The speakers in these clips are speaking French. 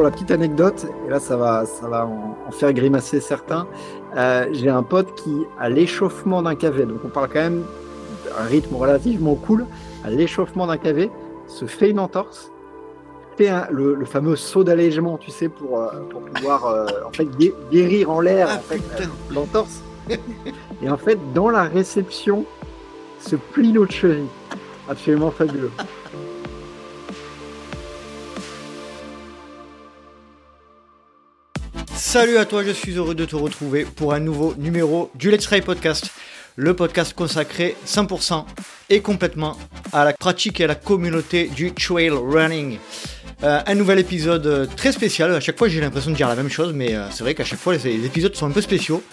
pour la petite anecdote, et là ça va, ça va en, faire grimacer certains, euh, j'ai un pote qui, à l'échauffement d'un KV, donc on parle quand même d'un rythme relativement cool, à l'échauffement d'un KV, se fait une entorse, fait le, fameux saut d'allègement, tu sais, pour, euh, pour pouvoir euh, en fait guérir en l'air ah, l'entorse. et en fait, dans la réception, se plie l'autre cheville. Absolument fabuleux. Salut à toi, je suis heureux de te retrouver pour un nouveau numéro du Let's Try Podcast, le podcast consacré 100% et complètement à la pratique et à la communauté du trail running. Euh, un nouvel épisode euh, très spécial. À chaque fois, j'ai l'impression de dire la même chose, mais euh, c'est vrai qu'à chaque fois, les, épisodes sont un peu spéciaux.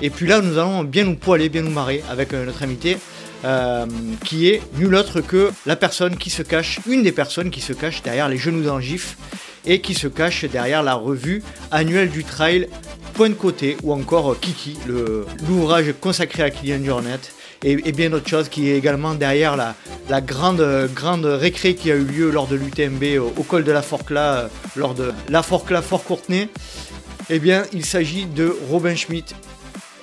Et puis là, nous allons bien nous poiler, bien nous marrer avec notre invité, qui est nul autre que la personne qui se cache, une des personnes qui se cache derrière les genoux d'un gif et qui se cache derrière la revue annuelle du trail Point de côté ou encore Kiki, l'ouvrage consacré à Kylian Jornet et, bien d'autres choses qui est également derrière la, grande, grande récré qui a eu lieu lors de l'UTMB au, col de la Forcla, euh, lors de la Forcla Fort Courtenay. Eh bien, il s'agit de Robin Schmidt.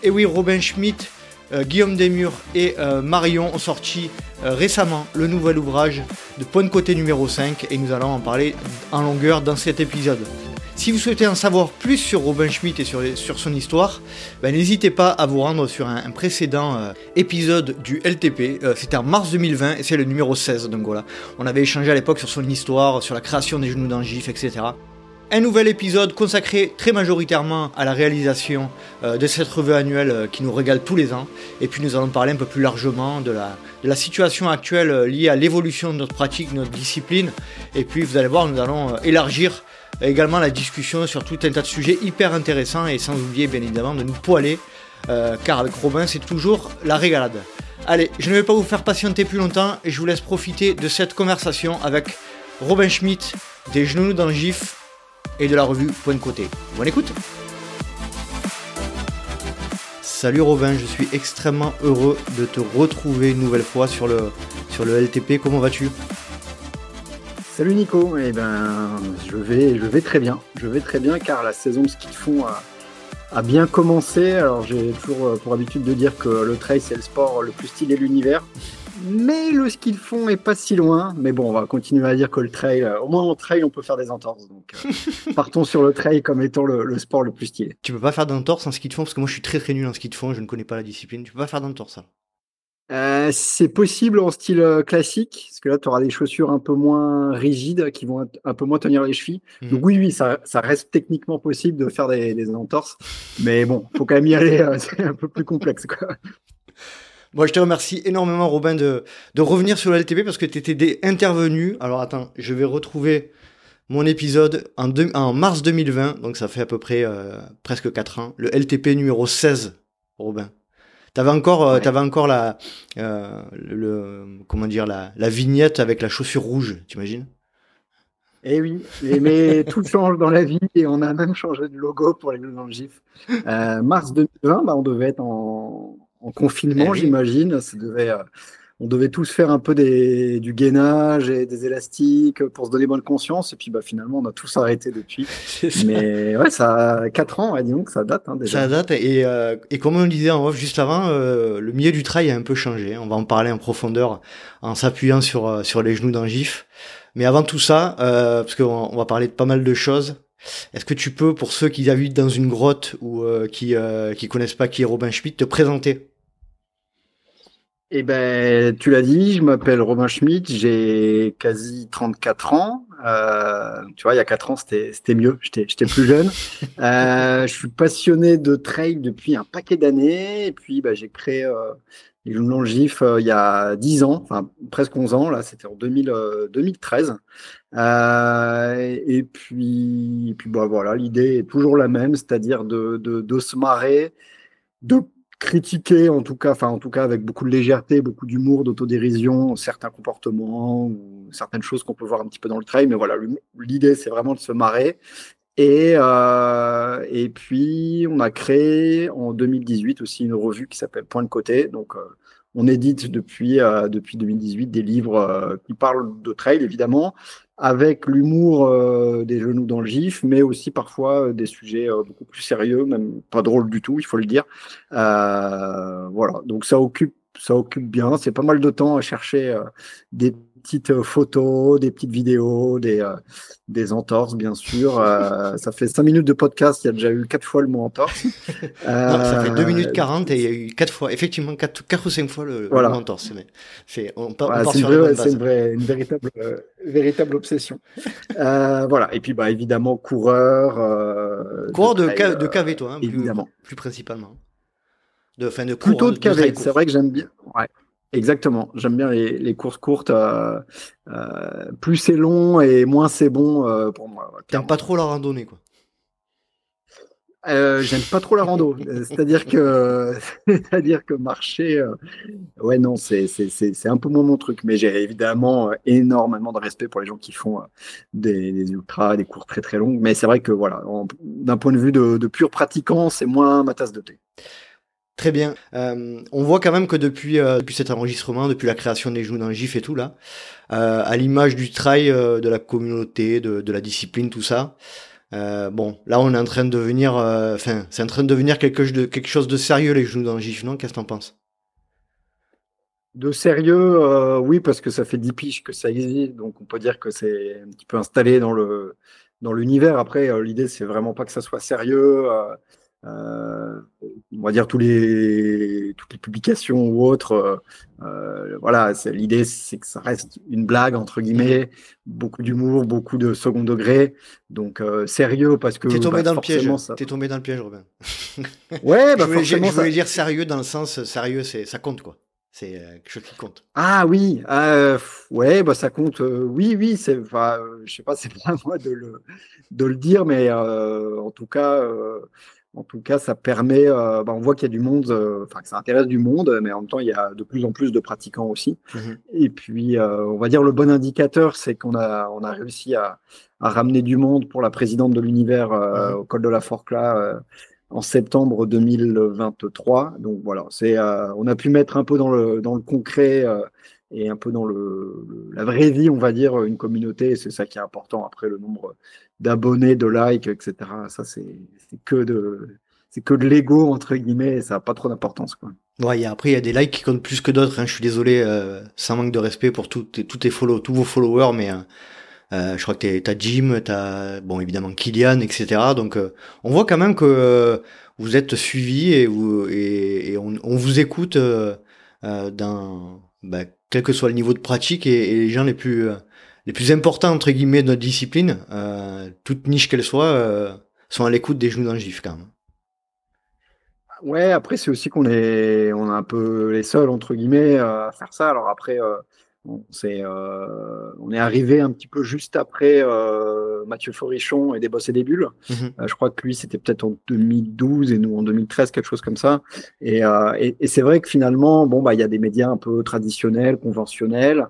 Et oui, Robin Schmidt, euh, Guillaume Desmurs et euh, Marion ont sorti euh, récemment le nouvel ouvrage de Point de côté numéro 5 et nous allons en parler en longueur dans cet épisode. Si vous souhaitez en savoir plus sur Robin Schmidt et sur, son histoire, ben, n'hésitez pas à vous rendre sur un, précédent épisode du LTP. C'était en mars 2020 et c'est le numéro 16. Donc on avait échangé à l'époque sur son histoire, sur la création des genoux d'Angif, etc. Un nouvel épisode consacré très majoritairement à la réalisation euh, de cette revue annuelle euh, qui nous régale tous les ans. Et puis nous allons parler un peu plus largement de la, situation actuelle euh, liée à l'évolution de notre pratique, de notre discipline. Et puis vous allez voir, nous allons élargir également la discussion sur tout un tas de sujets hyper intéressants et sans oublier bien évidemment de nous poiler. car avec Robin c'est toujours la régalade. Allez, je ne vais pas vous faire patienter plus longtemps et je vous laisse profiter de cette conversation avec Robin Schmidt des Genoux dans GIF et de la revue Point de Côté. Bonne écoute Salut Robin, je suis extrêmement heureux de te retrouver une nouvelle fois sur le, sur le LTP. Comment vas-tu? Salut Nico, eh ben, je, vais, je vais très bien. Je vais très bien car la saison de ski de fond a, a bien commencé. Alors j'ai toujours euh, pour habitude de dire que le trail c'est le sport le plus stylé de l'univers mais le ski de fond est pas si loin. Mais bon, on va continuer à dire que le trail, euh, au moins en trail, on peut faire des entorses. Donc, euh, partons sur le trail comme étant le, sport le plus stylé. Tu peux pas faire d'entorse en ski de fond parce que moi je suis très très nul en ski de fond, je ne connais pas la discipline. Tu peux pas faire d'entorse ça euh, c'est possible en style classique, parce que là, tu auras des chaussures un peu moins rigides qui vont un peu moins tenir les chevilles. Mhm. Donc oui, oui, ça, reste techniquement possible de faire des, des entorses, mais bon, faut quand même y aller, c'est un peu plus complexe. Quoi. Moi, je te remercie énormément, Robin, de, de revenir sur le LTP parce que tu étais intervenu. Alors, attends, je vais retrouver mon épisode en, en mars 2020, donc ça fait à peu près euh, presque 4 ans, le LTP numéro 16, Robin. T'avais encore, euh, avais encore la, euh, le, comment dire, la, la vignette avec la chaussure rouge, t'imagines? Eh oui, mais tout change dans la vie et on a même changé de logo pour les nouveaux GIF. Euh, mars 2020, bah, on devait être en, en confinement, eh j'imagine. Ça devait, euh, on devait tous faire un peu des, du gainage et des élastiques pour se donner bonne conscience. Et puis bah, finalement, on a tous arrêté depuis. Mais ouais, ça a 4 ans, disons que ça date hein, déjà. Ça date. Et, euh, et comme on le disait en off juste avant, euh, le milieu du trail a un peu changé. On va en parler en profondeur en s'appuyant sur, sur les genoux d'un gif. Mais avant tout ça, parce qu'on on va parler de pas mal de choses, est-ce que tu peux, pour ceux qui habitent dans une grotte ou qui euh, qui connaissent pas qui est Robin Schmidt, te présenter? Eh ben, tu l'as dit, je m'appelle Robin Schmidt, j'ai quasi 34 ans. Euh, tu vois, il y a 4 ans, c'était mieux, j'étais plus jeune. Euh, je suis passionné de trail depuis un paquet d'années. Et puis, bah, j'ai créé euh, les Journaux GIF euh, il y a 10 ans, enfin presque 11 ans, là, c'était en 2000, 2013. Euh, et puis, et puis bah, voilà, l'idée est toujours la même, c'est-à-dire de, de, de se marrer, de critiquer en tout cas, enfin en tout cas avec beaucoup de légèreté, beaucoup d'humour, d'autodérision, certains comportements ou certaines choses qu'on peut voir un petit peu dans le trail. Mais voilà, l'idée c'est vraiment de se marrer. Et, euh, et puis on a créé en 2018 aussi une revue qui s'appelle Point de côté. Donc euh, on édite depuis, depuis 2018 des livres qui parlent de trail, évidemment, avec l'humour des genoux dans le gif, mais aussi parfois des sujets beaucoup plus sérieux, même pas drôles du tout, il faut le dire. voilà, donc ça occupe ça occupe bien. C'est pas mal de temps à chercher des petites euh, photos, des petites vidéos, des, euh, des entorses, bien sûr. Euh, ça fait 5 minutes de podcast, il y a déjà eu 4 fois le mot entorse. ça fait 2 minutes 40 et il y a eu 4 fois, effectivement, 4, 4 ou 5 fois le, mot entorse. C'est on, une, vraie, une, véritable, véritable obsession. voilà. Et puis, bah, évidemment, coureur. coureur de, de, de KV, toi, hein, évidemment. Plus, principalement. De, fin, de Plutôt de KV, c'est vrai que j'aime bien. Ouais. Exactement. J'aime bien les, les, courses courtes. Euh, euh, plus c'est long et moins c'est bon euh, pour moi. T'aimes pas trop la randonnée, quoi. J'aime pas trop la rando. c'est-à-dire que, c'est-à-dire que marcher, ouais non, c'est c'est un peu moins mon truc. Mais j'ai évidemment énormément de respect pour les gens qui font des, des ultras, des courses très très longues. Mais c'est vrai que voilà, d'un point de vue de, de pur pratiquant, c'est moins ma tasse de thé. Très bien. Euh, on voit quand même que depuis, euh, depuis cet enregistrement, depuis la création des dans GIF et tout là, euh, à l'image du trail, de la communauté, de, la discipline, tout ça. bon, là on est en train de devenir, enfin, c'est en train de devenir quelque chose de sérieux les genoux dans GIF, non? Qu'est-ce que t'en penses? De sérieux, oui, parce que ça fait 10 piges que ça existe, donc on peut dire que c'est un petit peu installé dans dans l'univers. Après, l'idée c'est vraiment pas que ça soit sérieux. Euh, on va dire tous les toutes les publications ou autres euh, euh voilà l'idée c'est que ça reste une blague entre guillemets beaucoup d'humour beaucoup de second degré donc euh, sérieux parce que t'es tombé bah, dans le piège t'es tombé dans le piège Robin ouais bah, je voulais, dire sérieux dans le sens sérieux c'est ça compte quoi c'est quelque chose qui compte. Ah oui, ouais, bah ça compte. oui, oui, c'est, enfin, je sais pas, c'est pas à moi de le, de le dire, mais en tout cas, en tout cas, ça permet, euh, bah, on voit qu'il y a du monde, euh, enfin que ça intéresse du monde, mais en même temps, il y a de plus en plus de pratiquants aussi. Mhm. Et puis, euh, on va dire le bon indicateur, c'est qu'on a, on a réussi à, à, ramener du monde pour la présidente de l'univers mhm. au col de la Forclaz en septembre 2023. Donc voilà, c'est, on a pu mettre un peu dans le, dans le concret et un peu dans le, la vraie vie, on va dire, une communauté. C'est ça qui est important. Après, le nombre d'abonnés, de likes, etc. Ça, c'est que de c'est que de l'ego entre guillemets. Et ça n'a pas trop d'importance, quoi. Ouais, après, il y a des likes qui comptent plus que d'autres. Hein. Je suis désolé, euh, sans manque de respect pour tous tes, tous follow, tous vos followers, mais euh, euh je crois que t'as Jim, t'as bon évidemment Kylian, etc. Donc, euh, on voit quand même que vous êtes suivi et, vous, et, et on, on, vous écoute dans bah, quel que soit le niveau de pratique et, les gens les plus euh, les plus importants entre guillemets de notre discipline, euh, toute niche qu'elle soit, euh, sont à l'écoute des genoux d'un gif quand même. Ouais, après c'est aussi qu'on est on est un peu les seuls entre guillemets à faire ça. Alors après on, est, euh, on est arrivé un petit peu juste après euh, Mathieu Forichon et des Boss et des Bulles. Mhm. Euh, je crois que lui, c'était peut-être en 2012 et nous en 2013, quelque chose comme ça. Et, et, et c'est vrai que finalement, bon, bah, il y a des médias un peu traditionnels, conventionnels,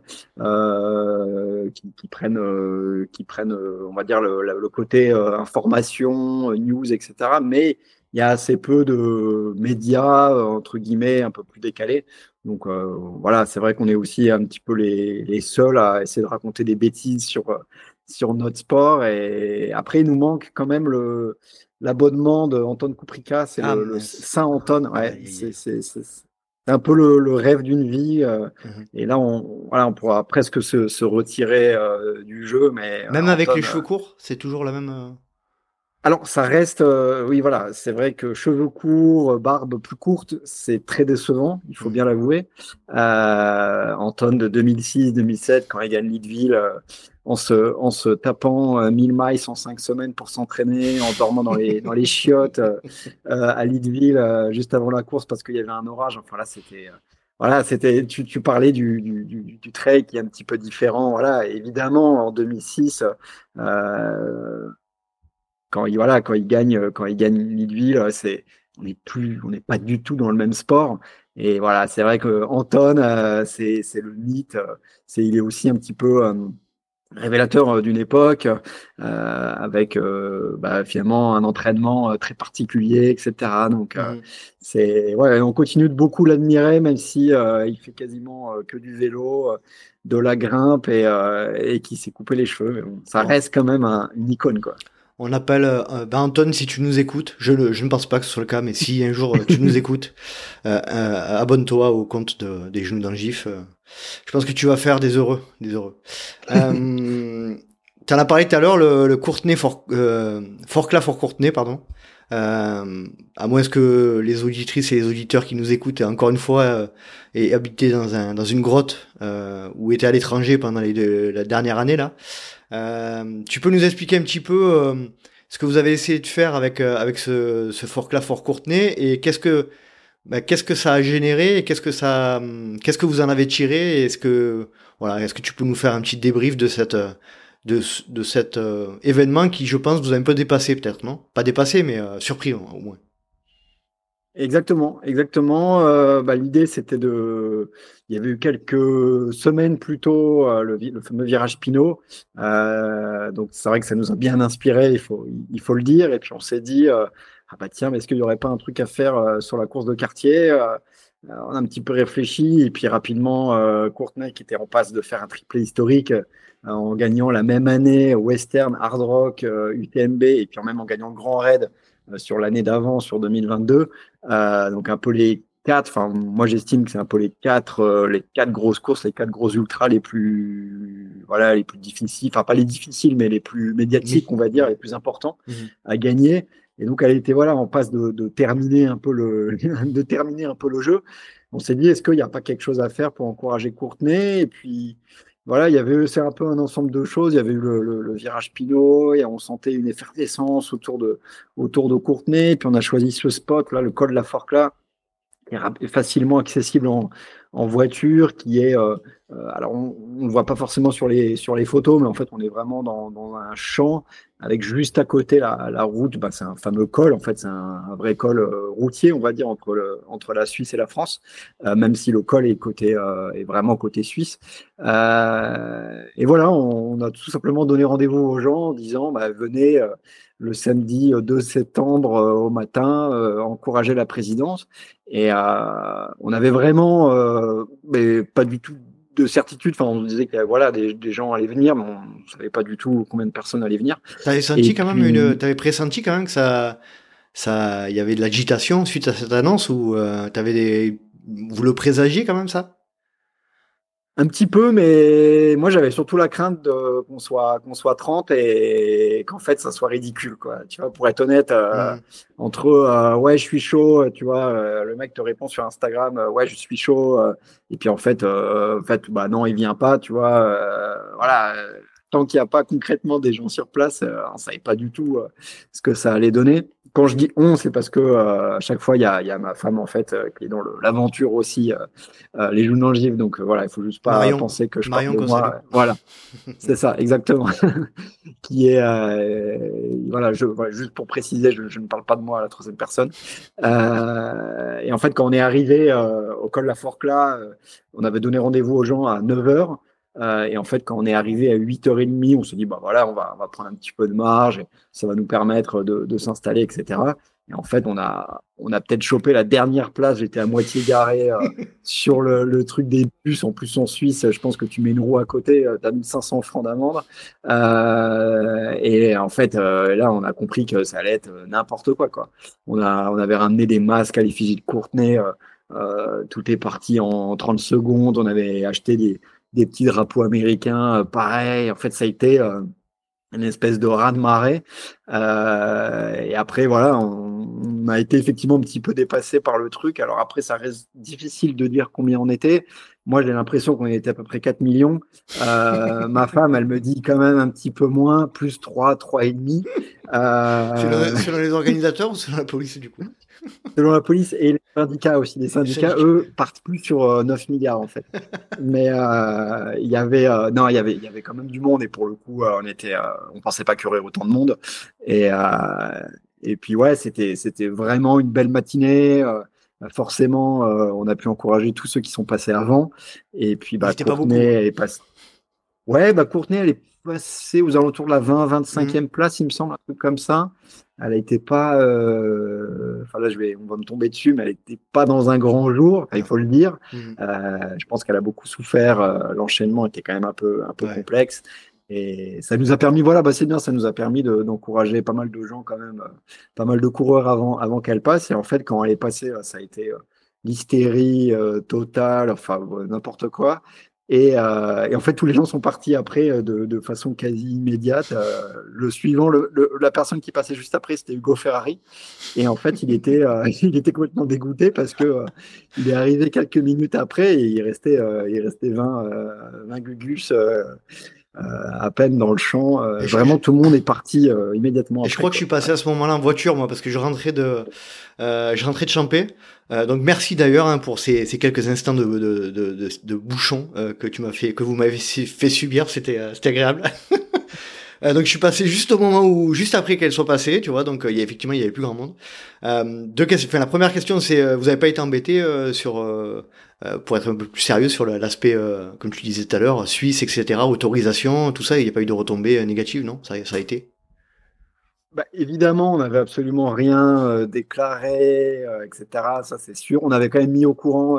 qui, qui, prennent, qui prennent, on va dire, le, le côté information, news, etc. Mais il y a assez peu de médias, entre guillemets, un peu plus décalés. Donc euh, voilà, c'est vrai qu'on est aussi un petit peu les, les, seuls à essayer de raconter des bêtises sur, euh, sur notre sport. Et après, il nous manque quand même le l'abonnement de Anton Kuprika, c'est le, ah, Saint Anton. Ouais, c'est un peu le, le rêve d'une vie. Euh, mmh Et là, on, voilà, on pourra presque se, se retirer du jeu. Mais, même avec les cheveux courts, c'est toujours la même. Alors, ça reste, euh, oui, voilà, c'est vrai que cheveux courts, barbe plus courte, c'est très décevant, il faut mmh. bien l'avouer. Euh, Anton de 2006-2007, quand il gagne Leadville, euh, en, se, en se tapant 1000 miles en 5 semaines pour s'entraîner, en dormant dans les, dans les chiottes à Leadville juste avant la course parce qu'il y avait un orage. Enfin là, c'était voilà, c'était tu, tu, parlais du, du, du, du, trail qui est un petit peu différent. Voilà, évidemment, en 2006, euh, quand il voilà quand il gagne euh, quand il gagne Lidville, euh, c'est on n'est plus on n'est pas du tout dans le même sport et voilà c'est vrai que Anton euh, c'est le mythe c'est il est aussi un petit peu révélateur d'une époque, avec bah, finalement un entraînement très particulier, etc. Donc mmh. c'est ouais, on continue de beaucoup l'admirer, même si il fait quasiment que du vélo, de la grimpe et, et qui s'est coupé les cheveux. ça reste quand même une icône quoi. On appelle euh, ben Anton si tu nous écoutes. Je, ne pense pas que ce soit le cas, mais si un jour tu nous écoutes, euh, euh, abonne-toi au compte des genoux d'un gif. je pense que tu vas faire des heureux, des heureux. tu en as parlé tout à l'heure, le, le Courtenay for, Forclaz for Courtenay, pardon. À moins que les auditrices et les auditeurs qui nous écoutent, encore une fois, aient habité dans, un, dans une grotte ou étaient à l'étranger pendant les la dernière année là. Euh, tu peux nous expliquer un petit peu euh, ce que vous avez essayé de faire avec, euh, avec ce, ce fork-là, Fort Courtenay, et qu'est-ce que, bah, qu'est-ce que ça a généré, et qu'est-ce que ça, qu'est-ce que vous en avez tiré, est-ce que, voilà, est-ce que tu peux nous faire un petit débrief de cette, de, de cet événement qui, je pense, vous a un peu dépassé, peut-être, non? Pas dépassé, mais surpris au moins. Exactement, exactement. Euh, bah, L'idée, c'était de. Il y avait eu quelques semaines plus tôt euh, le, fameux virage Pinot. Euh, donc, c'est vrai que ça nous a bien inspiré, il faut, il faut le dire. Et puis, on s'est dit, euh, ah bah tiens, mais est-ce qu'il n'y aurait pas un truc à faire euh, sur la course de quartier? On a un petit peu réfléchi. Et puis, rapidement, Courtenay, qui était en passe de faire un triplé historique en gagnant la même année Western, Hard Rock, UTMB, et puis même en gagnant le Grand Raid euh, sur l'année d'avant, sur 2022. Euh, donc un peu les quatre, enfin moi j'estime que c'est un peu les quatre, euh, les quatre grosses courses, les quatre gros ultras les plus, voilà, les plus difficiles, enfin pas les difficiles, mais les plus médiatiques, on va dire, les plus importants mhm. à gagner. Et donc elle était voilà en passe de, de terminer un peu le, de terminer un peu le jeu. On s'est dit est-ce qu'il n'y a pas quelque chose à faire pour encourager Courtenay? Et puis voilà, il y avait c'est un peu un ensemble de choses. Il y avait eu le, virage Pinot, on sentait une effervescence autour de autour de Courtenay. Puis on a choisi ce spot là, le col de la Forque là, qui est facilement accessible en, en voiture, qui est euh, alors on ne voit pas forcément sur les sur les photos, mais en fait on est vraiment dans, dans un champ avec juste à côté la, la route. Bah, c'est un fameux col, en fait c'est un, un, vrai col euh, routier, on va dire entre le, entre la Suisse et la France, même si le col est côté est vraiment côté suisse. et voilà, on, on, a tout simplement donné rendez-vous aux gens en disant bah, venez le samedi 2 septembre au matin encourager la présidence. Et on avait vraiment mais pas du tout de certitude. Enfin, on disait que voilà, des, gens allaient venir, mais on ne savait pas du tout combien de personnes allaient venir. T'avais senti quand même une, t'avais pressenti quand même que ça, ça, il y avait de l'agitation suite à cette annonce ou euh, t'avais des, vous le présagiez quand même ça? Un petit peu, mais moi j'avais surtout la crainte qu'on soit qu'on soit 30 et qu'en fait ça soit ridicule quoi. Tu vois, pour être honnête, euh, mm. entre euh, ouais je suis chaud, tu vois, euh, le mec te répond sur Instagram ouais je suis chaud et puis en fait en fait bah non il vient pas, tu vois, voilà. Tant qu'il n'y a pas concrètement des gens sur place, on savait pas du tout ce que ça allait donner quand je dis on, c'est parce que euh, à chaque fois, il y a, y a, ma femme en fait euh, qui est dans l'aventure aussi, euh, les joues d'angive. Donc voilà, il faut juste pas penser que je parle de moi. Voilà, c'est ça, exactement. qui est voilà, je, juste pour préciser, je, je, ne parle pas de moi à la troisième personne. et en fait, quand on est arrivé au col de la Forcla, on avait donné rendez-vous aux gens à 9 h euh, et en fait, quand on est arrivé à 8h30, on se dit, bah voilà, on va, on va prendre un petit peu de marge, et ça va nous permettre de, de s'installer, etc. Et en fait, on a, on a peut-être chopé la dernière place. J'étais à moitié garé euh, sur le, le, truc des bus. En plus, en Suisse, je pense que tu mets une roue à côté, euh, tu as 1500 francs d'amende. Euh, et en fait, là, on a compris que ça allait être n'importe quoi, quoi. On, a, on avait ramené des masques à l'effigie de Courtenay. tout est parti en 30 secondes. On avait acheté des, des petits drapeaux américains, euh, pareil. En fait, ça a été euh, une espèce de raz-de-marée. Euh, et après, voilà, on, a été effectivement un petit peu dépassé par le truc. Alors après, ça reste difficile de dire combien on était. Moi, j'ai l'impression qu'on était à peu près 4 millions. Ma femme, elle me dit quand même un petit peu moins, plus 3, 3 et demi. Euh... Selon, les organisateurs ou selon la police, du coup? Selon la police et les syndicats aussi. Les syndicats, eux, partent plus sur 9 euh, milliards, en fait. Mais euh, il y avait, euh, non, il y avait, il y avait quand même du monde et pour le coup, on était, on pensait pas qu'il y aurait autant de monde. Et, et puis, ouais, c'était, c'était vraiment une belle matinée. forcément, on a pu encourager tous ceux qui sont passés avant. Et puis, bah, Courtenay est passé. Ouais, bah, Courtenay, elle est passée aux alentours de la 20-25e mmh. place, il me semble, un truc comme ça. Elle n'était pas, euh, enfin là je vais, on va me tomber dessus, mais elle n'était pas dans un grand jour, il faut le dire. Mmh. Euh, je pense qu'elle a beaucoup souffert. Euh, l'enchaînement était quand même un peu, un peu complexe. Et ça nous a permis, voilà, bah c'est bien, ça nous a permis d'encourager pas mal de gens quand même, pas mal de coureurs avant, avant qu'elle passe. Et en fait, quand elle est passée, ça a été l'hystérie totale, enfin n'importe quoi. Euh, et, en fait, tous les gens sont partis après euh, de, façon quasi immédiate. Euh, le suivant, le, la personne qui passait juste après, c'était Hugo Ferrari. Et en fait, il était, il était complètement dégoûté parce que il est arrivé quelques minutes après et il restait, il restait 20, 20 gugus euh, à peine dans le champ. Euh, vraiment, tout le monde est parti euh, immédiatement. Et je crois que je suis passé à ce moment-là en voiture, moi, parce que je rentrais de, je rentrais de Champé. donc merci d'ailleurs hein, pour ces, ces, quelques instants de, de, de, de bouchon que tu m'as fait, que vous m'avez fait subir. C'était, c'était agréable. donc je suis passé juste au moment où, juste après qu'elle soit passée, tu vois. Donc il y a effectivement il y avait plus grand monde. deux questions. Enfin, la première question c'est, vous avez pas été embêté sur euh, pour être un peu plus sérieux sur l'aspect, euh, comme tu disais tout à l'heure, Suisse, etc., autorisation, tout ça, il n'y a pas eu de retombées euh, négatives, non? Ça, ça a été? Bah, évidemment, on n'avait absolument rien déclaré, etc. Ça, c'est sûr. On avait quand même mis au courant,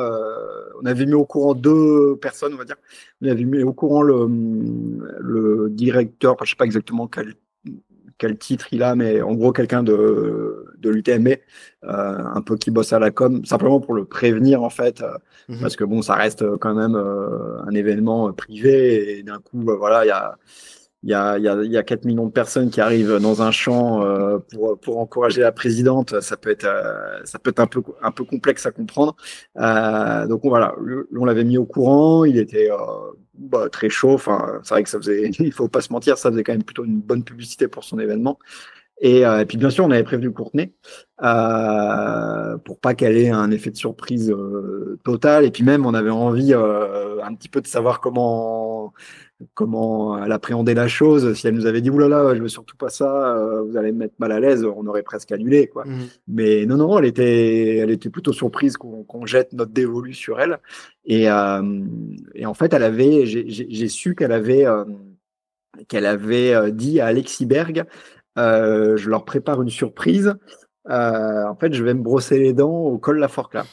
on avait mis au courant deux personnes, on va dire. On avait mis au courant le, le directeur, enfin, je sais pas exactement quel quel titre il a, mais en gros quelqu'un de, de l'UTMB, euh, un peu qui bosse à la com, simplement pour le prévenir en fait, euh, mhm. parce que bon, ça reste quand même euh, un événement privé et d'un coup, voilà, il y a il y a, y, a, y a 4 millions de personnes qui arrivent dans un champ pour, pour encourager la présidente. Ça peut être, ça peut être un peu, un peu complexe à comprendre. donc voilà, on l'avait mis au courant. Il était bah, très chaud. Enfin, c'est vrai que ça faisait, il faut pas se mentir, ça faisait quand même plutôt une bonne publicité pour son événement. Et, euh, puis bien sûr, on avait prévenu Courtenay euh, pour pas qu'elle ait un effet de surprise euh, total. Et puis même, on avait envie euh, un petit peu de savoir comment comment elle appréhendait la chose. Si elle nous avait dit oulala, je veux surtout pas ça, euh, vous allez me mettre mal à l'aise, on aurait presque annulé quoi. Mmh. Mais non non, elle était elle était plutôt surprise qu'on jette notre dévolu sur elle. Et, et en fait, elle avait j'ai su qu'elle avait qu'elle avait dit à Alexis Berg euh, je leur prépare une surprise. Euh, en fait, je vais me brosser les dents au col La Forclaz.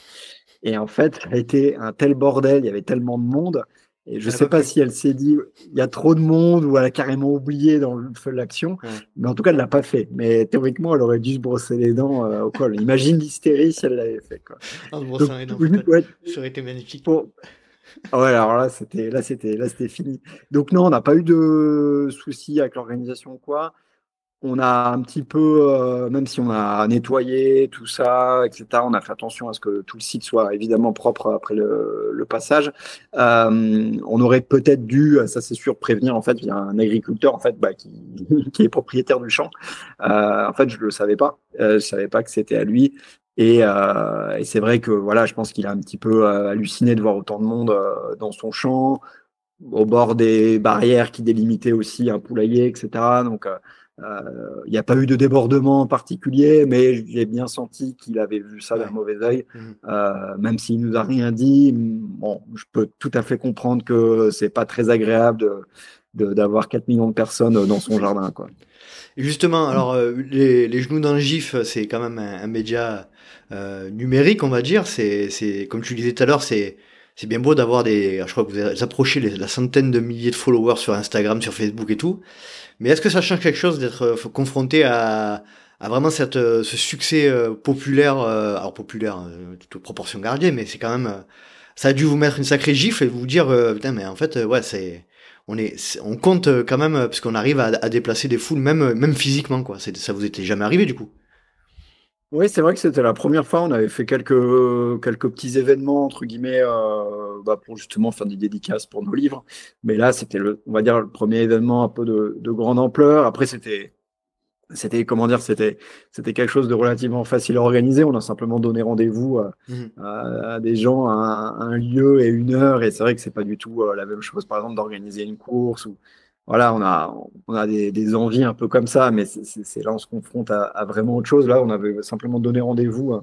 Et en fait, ça a été un tel bordel, il y avait tellement de monde. Et je ne sais pas si elle s'est dit il y a trop de monde ou elle a carrément oublié dans le feu de l'action. Mais en tout cas, elle l'a pas fait. Mais théoriquement, elle aurait dû se brosser les dents euh, au col. Imagine l'hystérie si elle l'avait fait. Quoi. Ah, Donc, ça aurait été magnifique. Ah ouais, alors là, c'était là, c'était là, c'était fini. Donc non, on n'a pas eu de soucis avec l'organisation ou quoi on a un petit peu, euh, même si on a nettoyé tout ça, etc., on a fait attention à ce que tout le site soit évidemment propre après le, passage. Euh, on aurait peut-être dû, ça c'est sûr, prévenir en fait, il y a un agriculteur en fait bah, qui, qui, est propriétaire du champ. Euh, en fait, je le savais pas, je savais pas que c'était à lui. Et, et c'est vrai que voilà, je pense qu'il a un petit peu halluciné de voir autant de monde dans son champ, au bord des barrières qui délimitaient aussi un poulailler, etc. Donc euh, il n'y a pas eu de débordement particulier, mais j'ai bien senti qu'il avait vu ça d'un mauvais œil, mmh. euh, même s'il nous a rien dit. Bon, je peux tout à fait comprendre que c'est pas très agréable de, d'avoir 4 millions de personnes dans son jardin, quoi. justement, alors euh, les, les, genoux d'un gif, c'est quand même un, média numérique, on va dire. C'est, c'est comme tu disais tout à l'heure, c'est c'est bien beau d'avoir des. Je crois que vous approchez la centaine de milliers de followers sur Instagram, sur Facebook et tout. Mais est-ce que ça change quelque chose d'être euh, confronté à, à vraiment cette, euh, ce succès euh, populaire, alors populaire, toute proportion gardée, mais c'est quand même, ça a dû vous mettre une sacrée gifle et vous dire, putain, mais en fait, ouais, c'est, on est, on compte quand même parce qu'on arrive à, à, déplacer des foules, même, même physiquement, quoi. Ça vous était jamais arrivé du coup? Oui, c'est vrai que c'était la première fois. On avait fait quelques, quelques petits événements, entre guillemets, euh, bah, pour justement faire des dédicaces pour nos livres. Mais là, c'était, le, on va dire, le premier événement un peu de, de grande ampleur. Après, c'était, c'était, comment dire, c'était, c'était quelque chose de relativement facile à organiser. On a simplement donné rendez-vous à, mmh. à, des gens à un, lieu et une heure. Et c'est vrai que c'est pas du tout euh, la même chose, par exemple, d'organiser une course ou, voilà, on a, on a des, des, envies un peu comme ça, mais c'est là on se confronte à, à, vraiment autre chose. Là, on avait simplement donné rendez-vous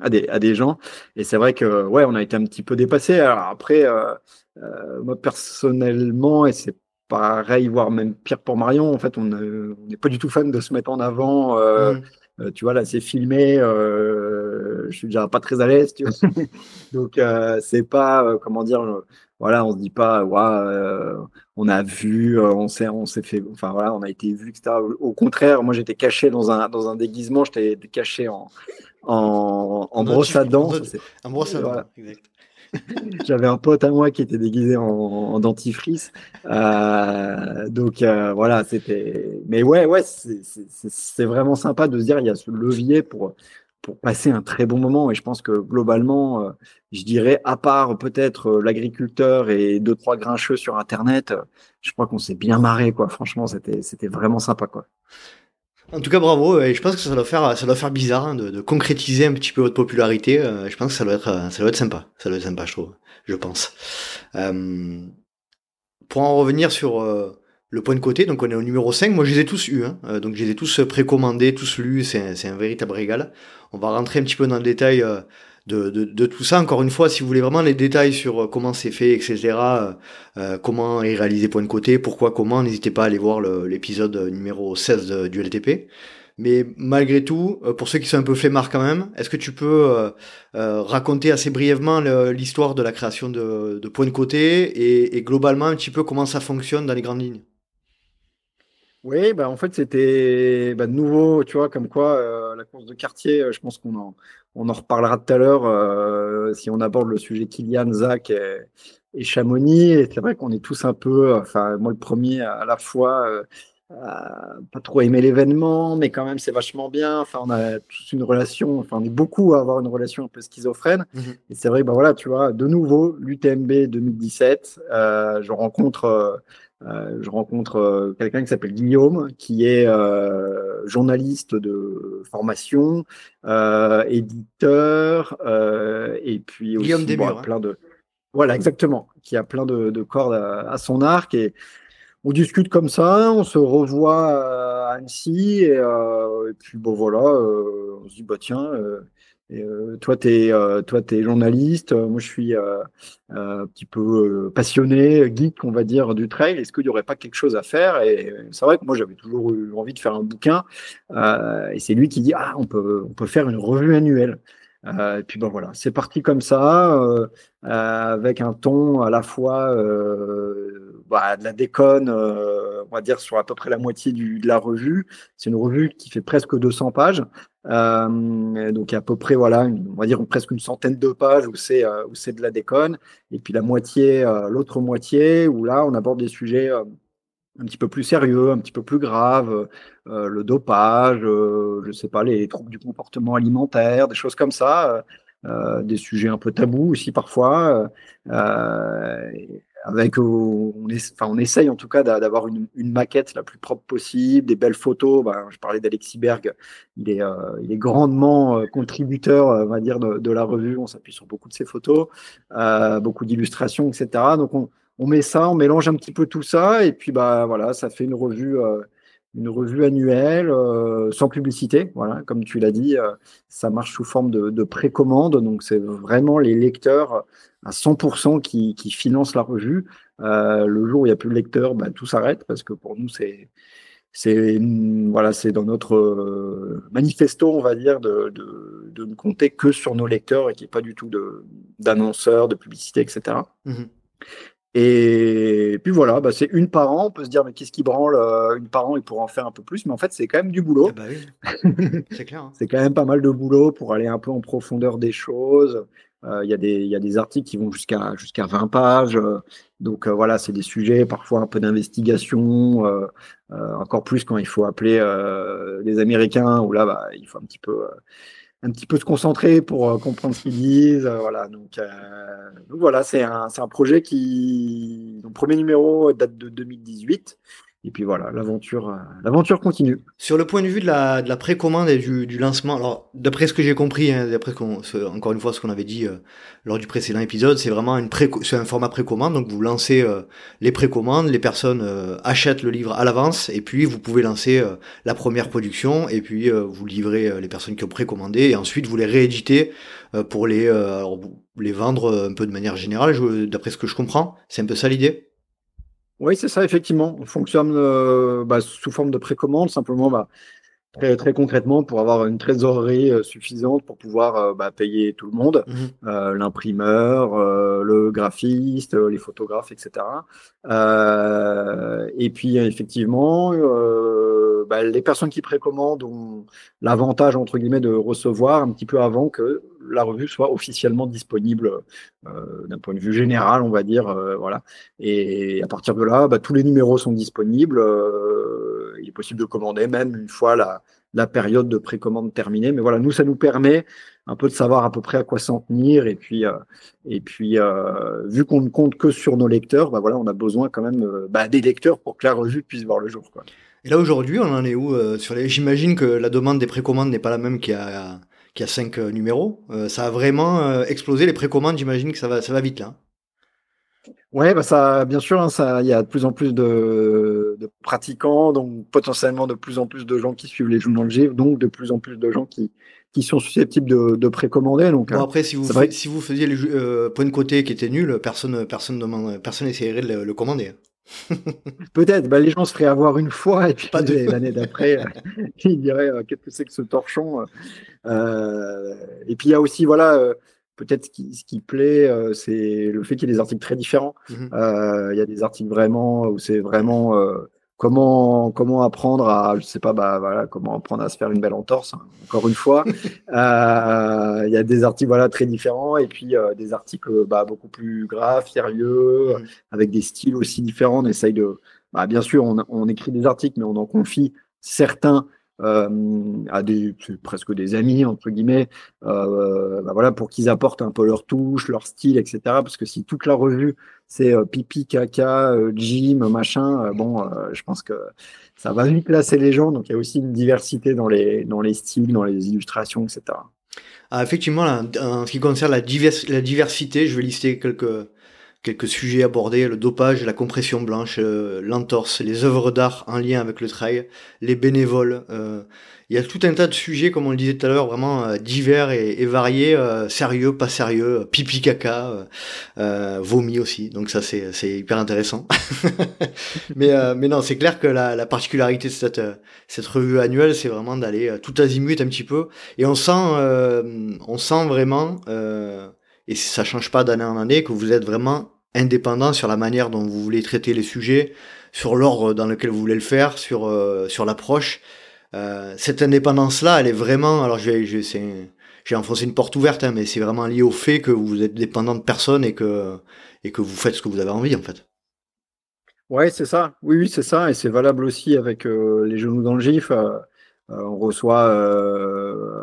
à des, à des gens, et c'est vrai que ouais, on a été un petit peu dépassé. Alors après, euh, euh, moi personnellement, et c'est pareil, voire même pire pour Marion. En fait, on n'est pas du tout fan de se mettre en avant. Mmh. tu vois, là, c'est filmé. je suis déjà pas très à l'aise. Donc, c'est pas, comment dire, voilà, on se dit pas, ouais, on a vu, on s'est, on s'est fait, enfin voilà, on a été vu, etc. Au contraire, moi, j'étais caché dans un, dans un déguisement. J'étais caché en, en, en brosse à dents. En brosse à dents, exact. J'avais un pote à moi qui était déguisé en, dentifrice. Euh, donc euh, voilà, c'était. Mais ouais, ouais, c'est vraiment sympa de se dire il y a ce levier pour pour passer un très bon moment. Et je pense que globalement, euh, je dirais, à part peut-être l'agriculteur et deux trois grincheux sur Internet, je crois qu'on s'est bien marré quoi. Franchement, c'était c'était vraiment sympa quoi. En tout cas, bravo. Et je pense que ça doit faire, ça doit faire bizarre hein, de, de, concrétiser un petit peu votre popularité. Euh, je pense que ça doit être, euh, ça doit être sympa. Ça doit être sympa, je trouve. Je pense. Euh, pour en revenir sur euh, le point de côté, donc on est au numéro 5. Moi, je les ai tous eus. Hein. donc, je les ai tous précommandés, tous lus. C'est un véritable régal. On va rentrer un petit peu dans le détail de, tout ça. Encore une fois, si vous voulez vraiment les détails sur euh, comment c'est fait, etc., euh, euh, comment est réalisé point de côté, pourquoi, comment, n'hésitez pas à aller voir l'épisode numéro 16 du LTP. Mais malgré tout, pour ceux qui sont un peu flemmards quand même, est-ce que tu peux raconter assez brièvement l'histoire de la création de, de Point de Côté et, globalement un petit peu comment ça fonctionne dans les grandes lignes? Oui, bah en fait, c'était bah, de nouveau, tu vois, comme quoi euh, la course de quartier, euh, je pense qu'on en, on en reparlera tout à l'heure euh, si on aborde le sujet Kylian, Zach et, et Chamonix. Et c'est vrai qu'on est tous un peu, enfin, moi le premier à la fois, pas trop aimé l'événement, mais quand même c'est vachement bien. Enfin, on a tous une relation, enfin, on est beaucoup à avoir une relation un peu schizophrène. Mmh et c'est vrai, bah voilà, tu vois, de nouveau, l'UTMB 2017, je rencontre euh, je rencontre euh, quelqu'un qui s'appelle Guillaume, qui est euh, journaliste de formation, éditeur, et puis aussi hein. plein de voilà exactement, qui a plein de, cordes à, son arc et on discute comme ça, on se revoit à Annecy et, et puis bon voilà, on se dit bah tiens euh, toi, tu es, euh, journaliste. Euh, moi, je suis un petit peu passionné, geek, on va dire, du trail. Est-ce qu'il n'y aurait pas quelque chose à faire? Et c'est vrai que moi, j'avais toujours eu envie de faire un bouquin. et c'est lui qui dit Ah, on peut, on peut faire une revue annuelle. Et puis ben voilà, c'est parti comme ça, avec un ton à la fois bah, de la déconne, on va dire sur à peu près la moitié du, de la revue. C'est une revue qui fait presque 200 pages, euh, donc à peu près voilà, on va dire presque une centaine de pages où c'est euh, où c'est de la déconne, et puis la moitié, euh, l'autre moitié où là on aborde des sujets un petit peu plus sérieux, un petit peu plus graves, le dopage, je sais pas, les troubles du comportement alimentaire, des choses comme ça, des sujets un peu tabous aussi parfois avec euh, on, enfin, on essaye en tout cas d'avoir une, maquette la plus propre possible, des belles photos. Ben, je parlais d'Alexis Berg, il est, euh, il est grandement euh, contributeur, on va dire, de, de la revue. On s'appuie sur beaucoup de ses photos, euh, beaucoup d'illustrations, etc. Donc on, on, met ça, on mélange un petit peu tout ça, et puis bah voilà, ça fait une revue. une revue annuelle sans publicité, voilà, comme tu l'as dit, ça marche sous forme de, de précommande, donc c'est vraiment les lecteurs à 100% qui, qui finance la revue. Euh, le jour où il n'y a plus de lecteurs, bah, tout s'arrête parce que pour nous, c'est c'est voilà, c'est dans notre euh, manifesto, on va dire, de, de, de, ne compter que sur nos lecteurs et qu'il n'y ait pas du tout d'annonceurs, de, publicité, etc. et puis voilà, bah c'est une par an. On peut se dire, mais qu'est-ce qui branle euh, une par an Il pourrait en faire un peu plus, mais en fait, c'est quand même du boulot. Ah bah oui. c'est clair. Hein. c'est quand même pas mal de boulot pour aller un peu en profondeur des choses. Euh, il y, a des, y a des articles qui vont jusqu'à jusqu'à 20 pages. Donc euh, voilà, c'est des sujets parfois un peu d'investigation, encore plus quand il faut appeler les Américains, où là, bah, il faut un petit peu un petit peu se concentrer pour comprendre ce qu'ils disent. voilà, donc, donc voilà, c'est un, un projet qui, le premier numéro date de 2018. Et puis voilà, l'aventure, euh, l'aventure continue. Sur le point de vue de la, de la précommande et du, du lancement, alors d'après ce que j'ai compris, hein, d'après encore une fois ce qu'on avait dit euh, lors du précédent épisode, c'est vraiment une pré, un format précommande. Donc vous lancez euh, les précommandes, les personnes achètent le livre à l'avance, et puis vous pouvez lancer la première production, et puis vous livrez les personnes qui ont précommandé, et ensuite vous les rééditez pour les, alors, les vendre un peu de manière générale. D'après ce que je comprends, c'est un peu ça l'idée? Oui, c'est ça, effectivement. On fonctionne euh, bah, sous forme de précommande, simplement bah, très, très concrètement pour avoir une trésorerie euh, suffisante pour pouvoir euh, bah, payer tout le monde, mhm. l'imprimeur, le graphiste, les photographes, etc. et puis, effectivement, bah, les personnes qui précommandent ont l'avantage, entre guillemets, de recevoir un petit peu avant que la revue soit officiellement disponible euh, d'un point de vue général, on va dire. Euh, voilà. Et à partir de là, bah, tous les numéros sont disponibles. Euh, il est possible de commander même une fois la, la période de précommande terminée. Mais voilà, nous, ça nous permet un peu de savoir à peu près à quoi s'en tenir. Et puis, et puis vu qu'on ne compte que sur nos lecteurs, bah, voilà, on a besoin quand même bah, des lecteurs pour que la revue puisse voir le jour. Et là aujourd'hui, on en est où sur les... J'imagine que la demande des précommandes n'est pas la même qu'il y a cinq euh, numéros. Euh, ça a vraiment euh, explosé. Les précommandes, j'imagine que ça va, ça va vite là. Ouais, bah ça, bien sûr, hein, ça, il y a de plus en plus de, pratiquants, donc potentiellement de plus en plus de gens qui suivent les jeux dans le GIF, donc de plus en plus de gens qui, qui sont susceptibles de, précommander. Donc, bon, après, si vous, si vous faisiez les jeux, point de côté qui était nul, personne, personne demande, personne essayerait de le commander. Peut-être, bah, les gens se feraient avoir une fois et puis l'année d'après, euh, ils diraient euh, qu'est-ce que c'est que ce torchon. Euh, et puis il y a aussi, voilà, peut-être ce qui, ce qui plaît, c'est le fait qu'il y ait des articles très différents. Mmh il y a des articles vraiment où c'est vraiment comment comment apprendre à je sais pas bah voilà comment apprendre à se faire une belle entorse hein, encore une fois euh, il y a des articles voilà très différents et puis euh, des articles bah, beaucoup plus graves sérieux mmh. avec des styles aussi différents on essaye de bah, bien sûr on, on, écrit des articles mais on en confie certains euh, à des presque des amis entre guillemets, euh, bah voilà pour qu'ils apportent un peu leur touche, leur style, etc. Parce que si toute la revue c'est euh, pipi, caca, gym, machin, bon, je pense que ça va vite lasser les gens. Donc il y a aussi une diversité dans les dans les styles, dans les illustrations, etc. Ah, effectivement, en ce qui concerne la diversité, je vais lister quelques quelques sujets abordés, le dopage, la compression blanche, euh, l'entorse, les œuvres d'art en lien avec le trail, les bénévoles. Euh, il y a tout un tas de sujets, comme on le disait tout à l'heure, vraiment euh, divers et, variés, sérieux, pas sérieux, pipi caca, vomi aussi. Donc ça, c'est, c'est hyper intéressant. mais, mais non, c'est clair que la, la particularité de cette, cette revue annuelle, c'est vraiment d'aller tout azimut un petit peu. Et on sent, on sent vraiment et ça change pas d'année en année, que vous êtes vraiment indépendant sur la manière dont vous voulez traiter les sujets, sur l'ordre dans lequel vous voulez le faire, sur, euh, sur l'approche. Euh, cette indépendance-là, elle est vraiment, alors j'ai enfoncé une porte ouverte, hein, mais c'est vraiment lié au fait que vous êtes dépendant de personne et que, et que vous faites ce que vous avez envie, en fait. Ouais, c'est ça. Oui, oui, c'est ça. Et c'est valable aussi avec euh, les genoux dans le gif. On reçoit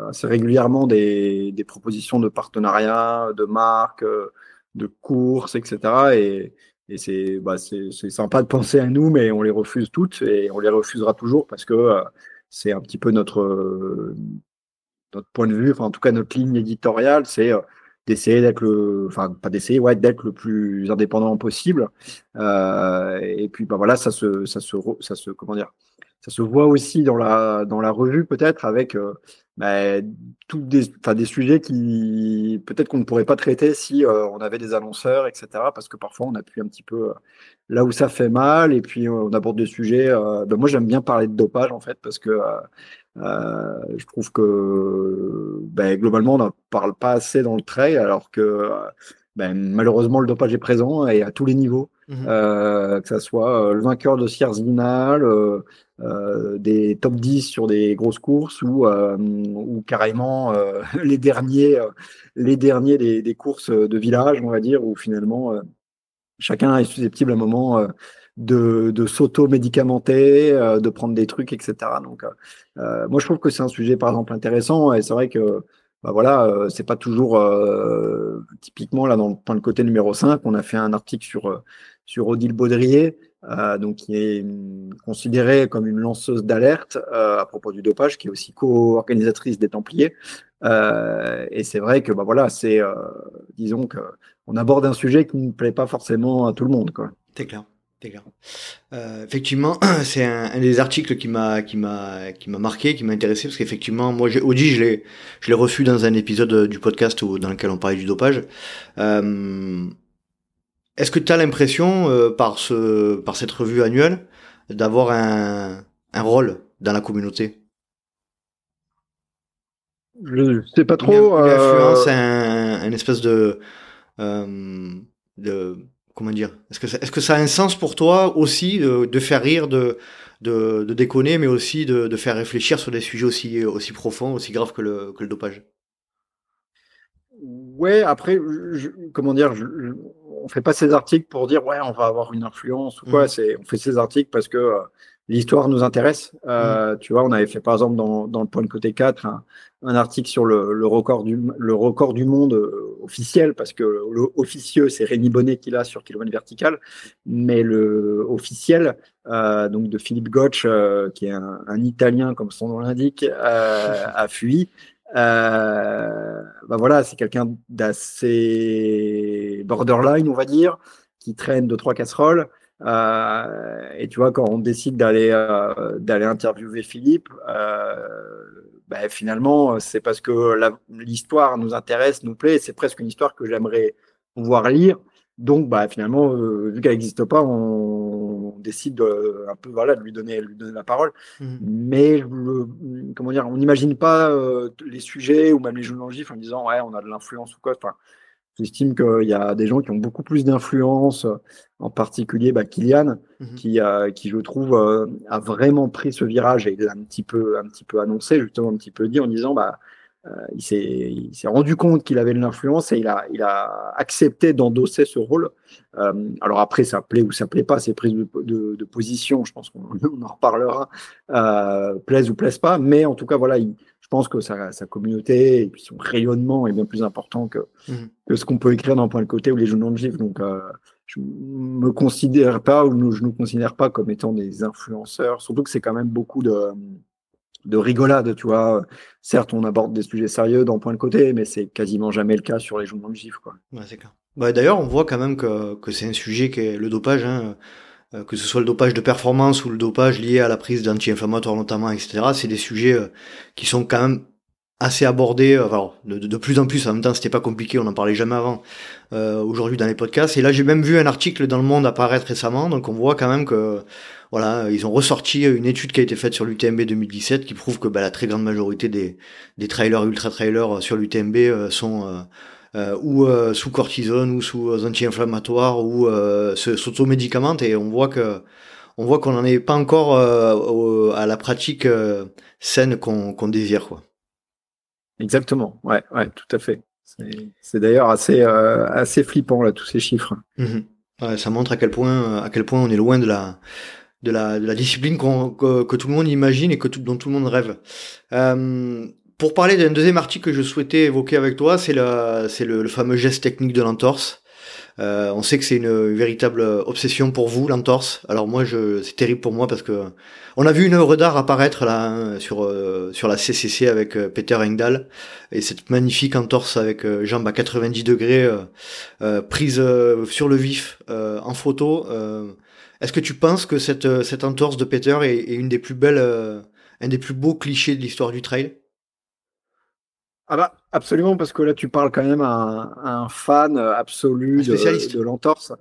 assez régulièrement des, propositions de partenariat, de marques, euh, de courses, etc. Et, bah, c'est sympa de penser à nous, mais on les refuse toutes et on les refusera toujours parce que c'est un petit peu notre, notre point de vue, enfin en tout cas notre ligne éditoriale, c'est d'essayer d'être le, enfin pas d'essayer, ouais, d'être le plus indépendant possible. et puis bah voilà, ça se, ça se, ça se, comment dire, ça se voit aussi dans la, dans la revue peut-être avec euh, bah, tous des, des sujets qui peut-être qu'on ne pourrait pas traiter si euh, on avait des annonceurs, etc. Parce que parfois on appuie un petit peu euh, là où ça fait mal et puis on aborde des sujets. Ben moi j'aime bien parler de dopage en fait parce que je trouve que ben, globalement on n'en parle pas assez dans le trail alors que ben, malheureusement le dopage est présent et à tous les niveaux. Mmh que ça soit le vainqueur de Sierzinal, euh, des top 10 sur des grosses courses ou, euh, ou carrément euh, les derniers, les derniers des, des, courses de village, on va dire, où finalement chacun est susceptible à un moment de, de s'auto-médicamenter, de prendre des trucs, etc. Donc, moi, je trouve que c'est un sujet, par exemple, intéressant. Et c'est vrai que, bah voilà, c'est pas toujours typiquement là dans le, côté numéro 5, on a fait un article sur sur Odile Baudrier, euh, donc qui est considérée comme une lanceuse d'alerte euh, à propos du dopage, qui est aussi co-organisatrice des Templiers. Euh, et c'est vrai que bah voilà, c'est disons que on aborde un sujet qui ne plaît pas forcément à tout le monde, quoi. C'est clair. Clair. effectivement, c'est un, des articles qui m'a qui m'a qui m'a marqué, qui m'a intéressé parce qu'effectivement, moi, Audi, je l'ai je l'ai reçu dans un épisode du podcast dans lequel on parlait du dopage. Est-ce que tu as l'impression, euh, par, ce, par cette revue annuelle, d'avoir un, un rôle dans la communauté? Je sais pas trop. Une, influence, euh, un, un espèce de, euh, de comment dire? Est-ce que, ça, est-ce que ça a un sens pour toi aussi de, de faire rire, de, de, de, déconner, mais aussi de, de, faire réfléchir sur des sujets aussi, aussi profonds, aussi graves que le, que le dopage? Ouais, après, je, comment dire, je, je, on fait pas ces articles pour dire ouais, on va avoir une influence ou quoi. Mmh. C'est, on fait ces articles parce que euh, l'histoire nous intéresse. Euh, mmh. Tu vois, on avait fait par exemple dans, dans le point de côté 4 un, un article sur le, le, record du le record du monde euh, officiel parce que le officieux c'est Rémi Bonnet qui l'a sur kilomètre vertical, mais le officiel euh, donc de Philippe Gotch euh, qui est un, un, Italien comme son nom l'indique a fui. Euh, bah voilà, c'est quelqu'un d'assez borderline, on va dire, qui traîne deux trois casseroles. Euh, et tu vois, quand on décide d'aller euh, d'aller interviewer Philippe, bah, finalement, c'est parce que l'histoire nous intéresse, nous plaît. C'est presque une histoire que j'aimerais pouvoir lire. Donc, bah, finalement, vu qu'elle n'existe pas, on, on décide de, un peu voilà de lui donner lui donner la parole mmh. mais comment dire on n'imagine pas euh, les sujets ou même les journalistes en disant ouais on a de l'influence ou quoi enfin j'estime qu'il y a des gens qui ont beaucoup plus d'influence en particulier bah, Kylian mmh. qui a qui je trouve euh, a vraiment pris ce virage et il l'a un petit peu un petit peu annoncé justement un petit peu dit en disant bah euh, il s'est rendu compte qu'il avait de l'influence et il a, il a accepté d'endosser ce rôle. Euh, alors après, ça plaît ou ça plaît pas, ces prises de, de, de position, je pense qu'on en reparlera, euh, plaisent ou plaisent pas, mais en tout cas, voilà, il, je pense que sa, sa, communauté et puis son rayonnement est bien plus important que, mmh. que ce qu'on peut écrire dans Point de côté ou les journaux de. Donc, euh, je me considère pas ou je ne nous considère pas comme étant des influenceurs, surtout que c'est quand même beaucoup de de rigolade, tu vois. Certes, on aborde des sujets sérieux dans Point de côté, mais c'est quasiment jamais le cas sur les journaux de quoi. C'est clair. Bah, D'ailleurs, on voit quand même que, que c'est un sujet qui est le dopage, hein, euh, que ce soit le dopage de performance ou le dopage lié à la prise d'anti-inflammatoires notamment, etc. C'est des sujets euh, qui sont quand même assez abordés, euh, de, plus en plus, en même temps c'était pas compliqué, on n'en parlait jamais avant, aujourd'hui dans les podcasts. Et là j'ai même vu un article dans le monde apparaître récemment, donc on voit quand même que voilà, ils ont ressorti une étude qui a été faite sur l'UTMB 2017 qui prouve que bah, la très grande majorité des, des trailers, ultra-trailers sur l'UTMB euh, sont euh, euh, ou euh, sous cortisone ou sous anti-inflammatoires ou euh, s'automédicamentent et on voit que on voit qu'on n'en est pas encore au, à la pratique saine qu'on qu désire quoi. Exactement, ouais, ouais, tout à fait. C'est d'ailleurs assez assez flippant là tous ces chiffres. Mmh ouais, ça montre à quel point à quel point on est loin de la de la, de la discipline que, que, tout le monde imagine et que tout, dont tout le monde rêve. Euh, pour parler d'un deuxième article que je souhaitais évoquer avec toi, c'est le, le, fameux geste technique de l'entorse. Euh, on sait que c'est une véritable obsession pour vous, l'entorse. Alors moi, c'est terrible pour moi parce que on a vu une œuvre d'art apparaître là hein, sur euh, sur la CCC avec euh, Peter Engdahl et cette magnifique entorse avec euh, jambe à 90 degrés euh, prise sur le vif en photo. Est-ce que tu penses que cette, euh, cette entorse de Peter est, est une des plus belles, euh, un des plus beaux clichés de l'histoire du trail? Ah bah absolument parce que là tu parles quand même à un, à un fan absolu de, de l'entorse.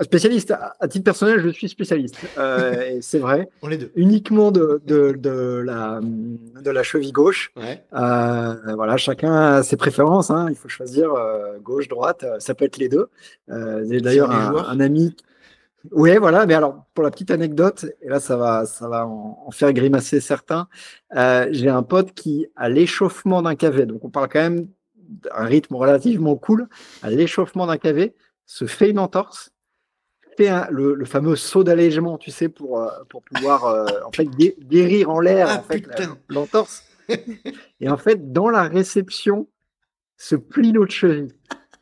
Spécialiste, à titre personnel, je suis spécialiste. Euh, c'est vrai. On est deux. Uniquement de, de, de, la, de la cheville gauche. Ouais. Euh, voilà, chacun a ses préférences. Hein. Il faut choisir euh, gauche, droite. Ça peut être les deux. J'ai d'ailleurs un, un, ami oui, voilà. Mais alors, pour la petite anecdote, et là, ça va, ça va en, en faire grimacer certains. Euh, J'ai un pote qui, à l'échauffement d'un KV, donc on parle quand même d'un rythme relativement cool, à l'échauffement d'un KV, se fait une entorse, fait un, le, le, fameux saut d'allègement, tu sais, pour, euh, pour pouvoir euh, en fait guérir en l'air ah, en fait, l'entorse. et en fait, dans la réception, se plie l'autre cheville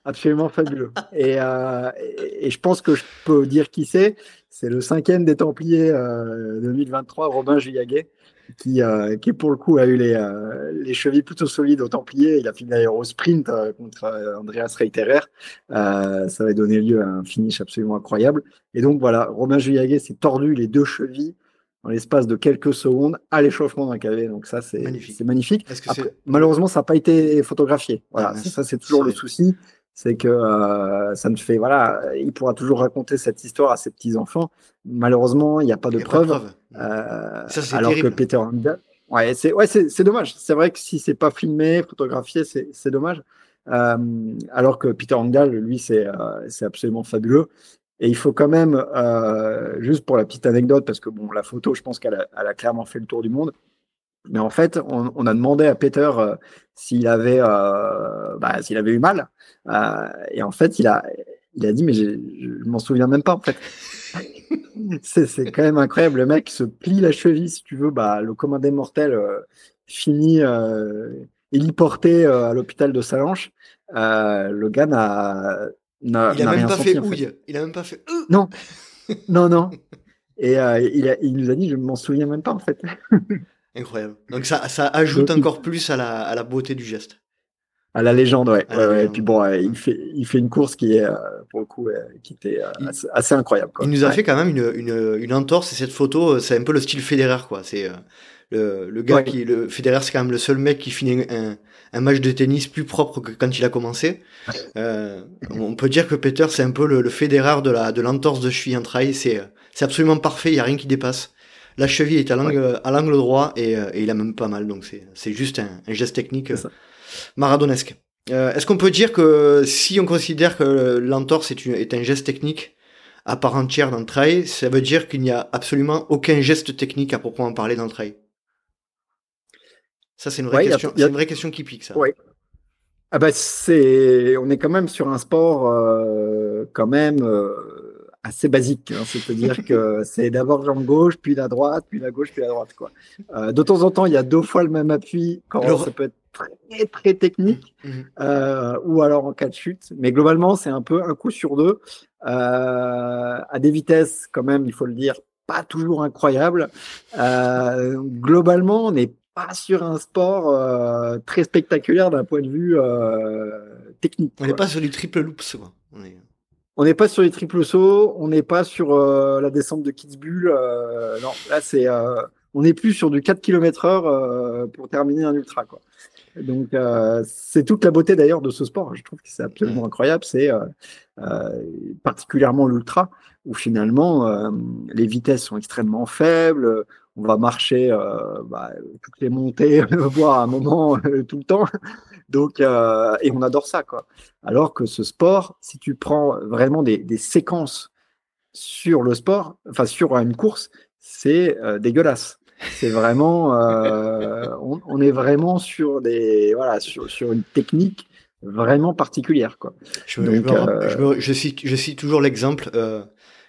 absolument fabuleux. Et, euh, et, et, je pense que je peux dire qui c'est. C'est le cinquième des Templiers euh, 2023, Robin Juillaguet, qui, euh, qui pour le coup a eu les, euh, les chevilles plutôt solides aux Templiers. Il a fini d'ailleurs au sprint euh, contre euh, Andreas Reiterer. ça va donner lieu à un finish absolument incroyable. Et donc voilà, Robin Juillaguet s'est tordu les deux chevilles dans l'espace de quelques secondes à l'échauffement d'un KV. Donc ça, c'est magnifique. magnifique. Après, malheureusement, ça n'a pas été photographié. Voilà, ah, ça c'est toujours le souci c'est que ça me fait voilà, il pourra toujours raconter cette histoire à ses petits enfants. Malheureusement, il n'y a pas de preuves. alors que Peter Engdahl, ouais, c'est ouais, c'est dommage. C'est vrai que si c'est pas filmé, photographié, c'est dommage. alors que Peter Engdahl, lui, c'est c'est absolument fabuleux. Et il faut quand même, euh, juste pour la petite anecdote, parce que bon, la photo, je pense qu'elle a, elle a, clairement fait le tour du monde. Mais en fait, on, on a demandé à Peter euh, s'il avait, euh, bah, s'il avait eu mal. Euh, et en fait, il a, il a dit, mais je, je m'en souviens même pas, en fait. c'est quand même incroyable. Le mec se plie la cheville, si tu veux, bah, le commandé mortel finit héliporté à l'hôpital de Salanches. le gars n'a il a même pas fait ouille. Il a même pas fait. Non, non, non. Et il, a, il, nous a dit, je ne m'en souviens même pas en fait. Incroyable. Donc ça, ça ajoute encore plus à la, à la, beauté du geste. À la légende, ouais. ouais, Et puis bon, il, fait, il fait une course qui est, euh, pour le coup, qui était euh, assez, incroyable. Quoi. Il nous a fait quand même une, une, une entorse et cette photo, c'est un peu le style fédéraire, quoi. C'est le, le gars qui, le Federer, c'est quand même le seul mec qui finit un, un match de tennis plus propre que quand il a commencé. Euh, on peut dire que Peter, c'est un peu le, le Federer de la de l'entorse de cheville en trail. C'est c'est absolument parfait. Il y a rien qui dépasse. La cheville est à l'angle à l'angle droit et, euh, et, il a même pas mal. Donc c'est c'est juste un, un, geste technique euh, maradonesque. Euh, Est-ce qu'on peut dire que si on considère que l'entorse est, est un geste technique à part entière dans le trail, ça veut dire qu'il n'y a absolument aucun geste technique à proprement parler dans le trail? Ça, c'est une, vraie question. une vraie question qui pique, ça. Ah bah c'est, on est quand même sur un sport euh, quand même euh, assez basique. Hein. C'est-à-dire que c'est d'abord jambe gauche, puis la droite, puis la gauche, puis la droite. Quoi. Euh, de temps en temps, il y a deux fois le même appui quand ça peut être très très technique, mmh, mmh. euh, ou alors en cas de chute. Mais globalement, c'est un peu un coup sur deux euh, à des vitesses quand même, il faut le dire, pas toujours incroyables. globalement, on est sur un sport très spectaculaire d'un point de vue technique. On n'est pas sur du triple loops. Quoi. On n'est pas sur les triple sauts, on n'est pas sur euh, la descente de Kitzbühel. non, là c'est, on n'est plus sur du 4 km heure pour terminer un ultra. Quoi. Donc c'est toute la beauté d'ailleurs de ce sport. Je trouve que c'est absolument incroyable. C'est particulièrement l'ultra où finalement les vitesses sont extrêmement faibles on va marcher euh, bah, toutes les montées, voire à un moment euh, tout le temps. Donc, euh, et on adore ça, quoi. Alors que ce sport, si tu prends vraiment des, séquences sur le sport, enfin sur une course, c'est dégueulasse. C'est vraiment, on, est vraiment sur des, voilà, sur, sur une technique vraiment particulière, quoi. Je, je, cite, je cite toujours l'exemple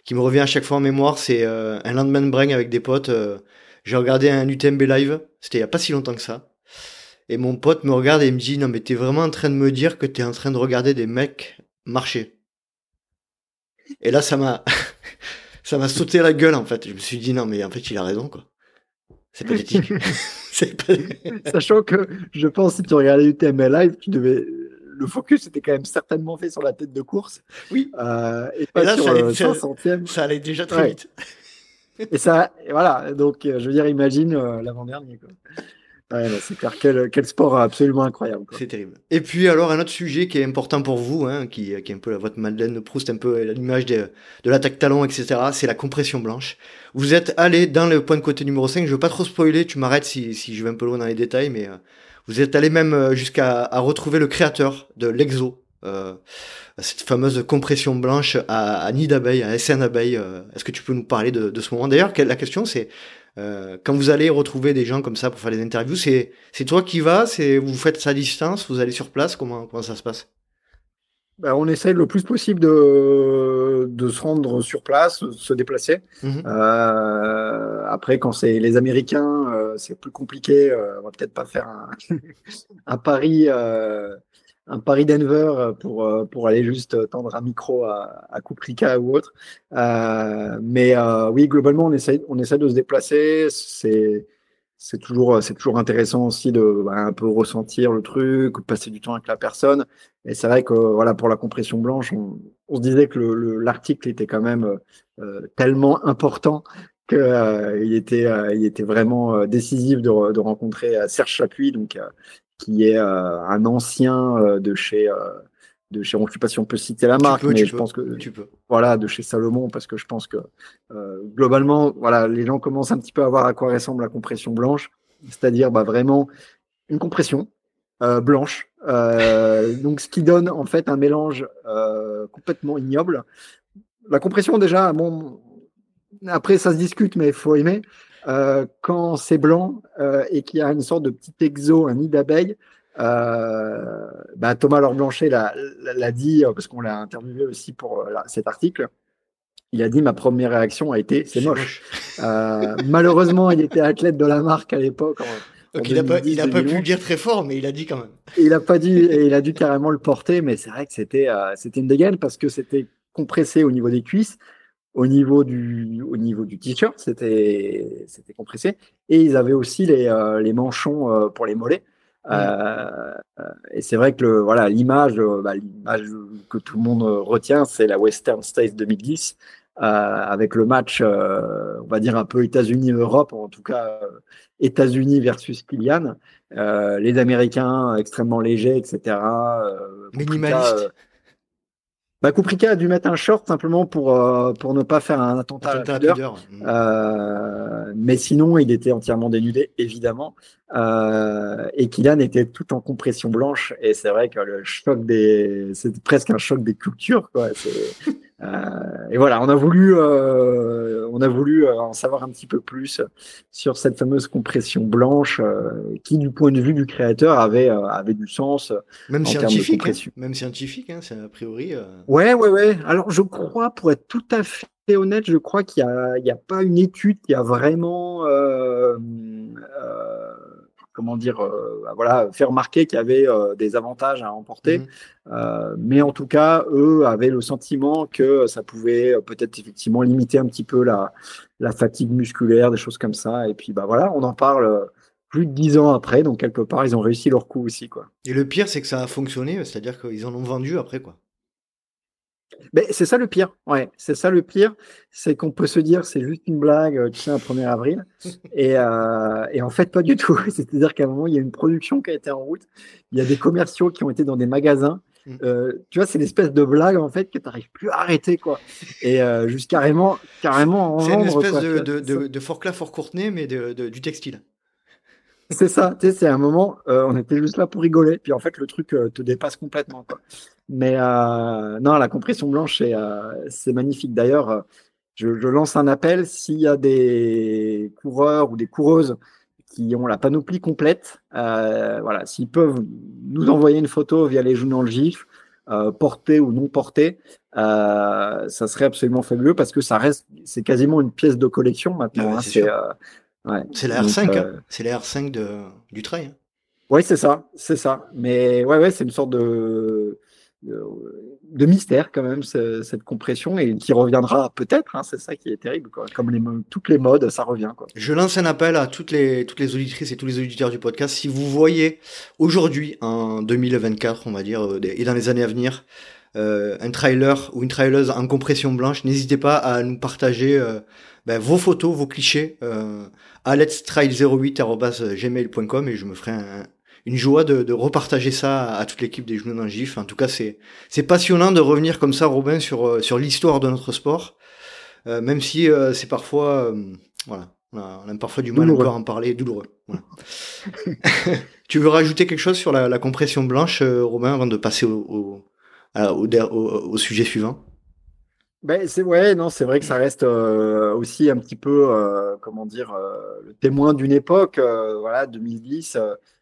qui me revient à chaque fois en mémoire, c'est un Landman Brain avec des potes. J'ai regardé un UTMB live, c'était il y a pas si longtemps que ça. Et mon pote me regarde et me dit, non mais t'es vraiment en train de me dire que t'es en train de regarder des mecs marcher. Et là, ça m'a, ça m'a sauté la gueule, en fait. Je me suis dit, non mais en fait, il a raison, quoi. C'est pathétique. Sachant que je pense si tu regardais UTMB live, tu devais, le focus était quand même certainement fait sur la tête de course. Oui. Euh, et pas là, sur ça allait, ça, ça allait déjà très vite et ça, voilà. Donc, euh, je veux dire, imagine euh, l'avant-dernier. Ouais, c'est clair, quel, sport absolument incroyable. C'est terrible. Et puis alors un autre sujet qui est important pour vous, hein, qui, qui, est un peu votre Madeleine de Proust, un peu l'image de, de l'attaque talon, etc. C'est la compression blanche. Vous êtes allé dans le point de côté numéro 5, je veux pas trop spoiler, tu m'arrêtes si, si je vais un peu loin dans les détails, mais euh, vous êtes allé même jusqu'à retrouver le créateur de l'exo, euh, cette fameuse compression blanche à, à nid d'abeille, à SN abeille. Euh, est-ce que tu peux nous parler de, de ce moment? D'ailleurs, la question c'est euh, quand vous allez retrouver des gens comme ça pour faire des interviews, c'est c'est toi qui vas, c'est vous faites ça à distance, vous allez sur place, comment comment ça se passe? Ben, on essaye le plus possible de, de se rendre sur place, de se déplacer. Mmh euh, après, quand c'est les Américains, euh, c'est plus compliqué. Euh, on va peut-être pas faire un, un pari un Paris-Denver euh, pour, euh, pour aller juste tendre un micro à, à Kuprika ou autre. Euh, mais euh, oui, globalement, on essaie, on de se déplacer. C'est, c'est toujours, c'est toujours intéressant aussi de bah, un peu ressentir le truc, passer du temps avec la personne. Et c'est vrai que voilà, pour la compression blanche, on, se disait que l'article était quand même euh, tellement important qu'il euh, il était, il était vraiment décisif de, de rencontrer Serge Chapuis, qui est euh, un ancien euh, de chez de chez, je ne sais pas si on peut citer la marque, mais je pense que tu peux. Voilà, de chez Salomon, parce que je pense que euh, globalement, voilà, les gens commencent un petit peu à voir à quoi ressemble la compression blanche, c'est-à-dire bah, vraiment une compression euh, blanche, euh, donc ce qui donne en fait un mélange complètement ignoble. La compression déjà, bon, après ça se discute, mais il faut aimer. Quand c'est blanc et qu'il y a une sorte de petit exo, un nid d'abeille, euh, bah, Thomas Laure Blanchet l'a dit, euh, parce qu'on l'a interviewé aussi pour euh, cet article. Il a dit ma première réaction a été c'est moche. malheureusement, il était athlète de la marque à l'époque. il n'a pas, pu le dire très fort, mais il a dit quand même. Il a pas dit, et il a dû carrément le porter, mais c'est vrai que c'était c'était une dégaine parce que c'était compressé au niveau des cuisses, au niveau du au niveau du t-shirt, c'était c'était compressé, et ils avaient aussi les, les manchons pour les mollets. Euh, et c'est vrai que le, voilà l'image, euh, bah, l'image que tout le monde retient, c'est la Western States 2010 euh, avec le match, on va dire un peu États-Unis-Europe, en tout cas États-Unis versus Kylian, les Américains extrêmement légers, etc. Minimaliste. Bah, Kuprika a dû mettre un short simplement pour, euh, pour ne pas faire un attentat, à la euh, mais sinon, il était entièrement dénudé, évidemment. Euh, et Kylian était tout en compression blanche. Et c'est vrai que le choc des. C'est presque un choc des cultures, quoi. Euh, et voilà, on a voulu, euh, on a voulu euh, en savoir un petit peu plus sur cette fameuse compression blanche qui, du point de vue du créateur, avait avait du sens. Même scientifique, hein. même scientifique, hein, c'est a priori. Ouais, ouais, ouais. Alors, je crois, pour être tout à fait honnête, je crois qu'il n'y a, il a pas une étude qui a vraiment comment dire, euh, bah, voilà, faire remarquer qu'il y avait euh, des avantages à emporter. Mhm. Euh, mais en tout cas, eux avaient le sentiment que ça pouvait peut-être effectivement limiter un petit peu la, la fatigue musculaire, des choses comme ça. Et puis, bah voilà, on en parle plus de dix ans après, donc quelque part, ils ont réussi leur coup aussi, quoi. Et le pire, c'est que ça a fonctionné, c'est-à-dire qu'ils en ont vendu après, quoi. Mais c'est ça le pire, ouais, c'est ça le pire, c'est qu'on peut se dire c'est juste une blague, euh, tu sais, un 1er avril, et, euh, et, en fait pas du tout. C'est-à-dire qu'à un moment il y a une production qui a été en route, il y a des commerciaux qui ont été dans des magasins. Mm. Euh, tu vois, c'est l'espèce de blague en fait que tu n'arrives plus à arrêter quoi. Et euh, juste carrément, carrément en C'est une espèce de, de, de, de Forclaz Fort Courtenay, mais de, du textile. C'est ça, tu sais, c'est un moment, euh, on était juste là pour rigoler, puis en fait, le truc euh, te dépasse complètement. Quoi. Mais euh, non, la compression blanche, c'est magnifique. D'ailleurs, je, lance un appel s'il y a des coureurs ou des coureuses qui ont la panoplie complète, voilà, s'ils peuvent nous envoyer une photo via les journaux le GIF, portée ou non portée, ça serait absolument fabuleux parce que ça reste, c'est quasiment une pièce de collection maintenant. Hein, c'est la R5, euh, c'est la R5 de, du trail. Hein. Oui, c'est ça, c'est ça. Mais ouais, ouais, c'est une sorte de, de, mystère quand même cette compression et qui reviendra peut-être. Hein, c'est ça qui est terrible, comme les, toutes les modes, ça revient. Quoi. Je lance un appel à toutes les toutes les auditrices et tous les auditeurs du podcast. Si vous voyez aujourd'hui, en 2024, on va dire, euh, et dans les années à venir, euh, un trailer ou une traileuse en compression blanche, n'hésitez pas à nous partager ben, vos photos, vos clichés euh, à letstrail08.gmail.com et je me ferai une joie de, repartager ça à, toute l'équipe des Genoux d'un GIF. En tout cas, c'est c'est passionnant de revenir comme ça, Robin, sur euh, sur l'histoire de notre sport, euh, même si euh, c'est parfois voilà, on a, parfois du mal encore à en parler, douloureux. tu veux rajouter quelque chose sur la, compression blanche, Robin, avant de passer au, au sujet suivant? Ben, c'est ouais, non, c'est vrai que ça reste euh, aussi un petit peu, euh, comment dire, euh, le témoin d'une époque. voilà, 2010,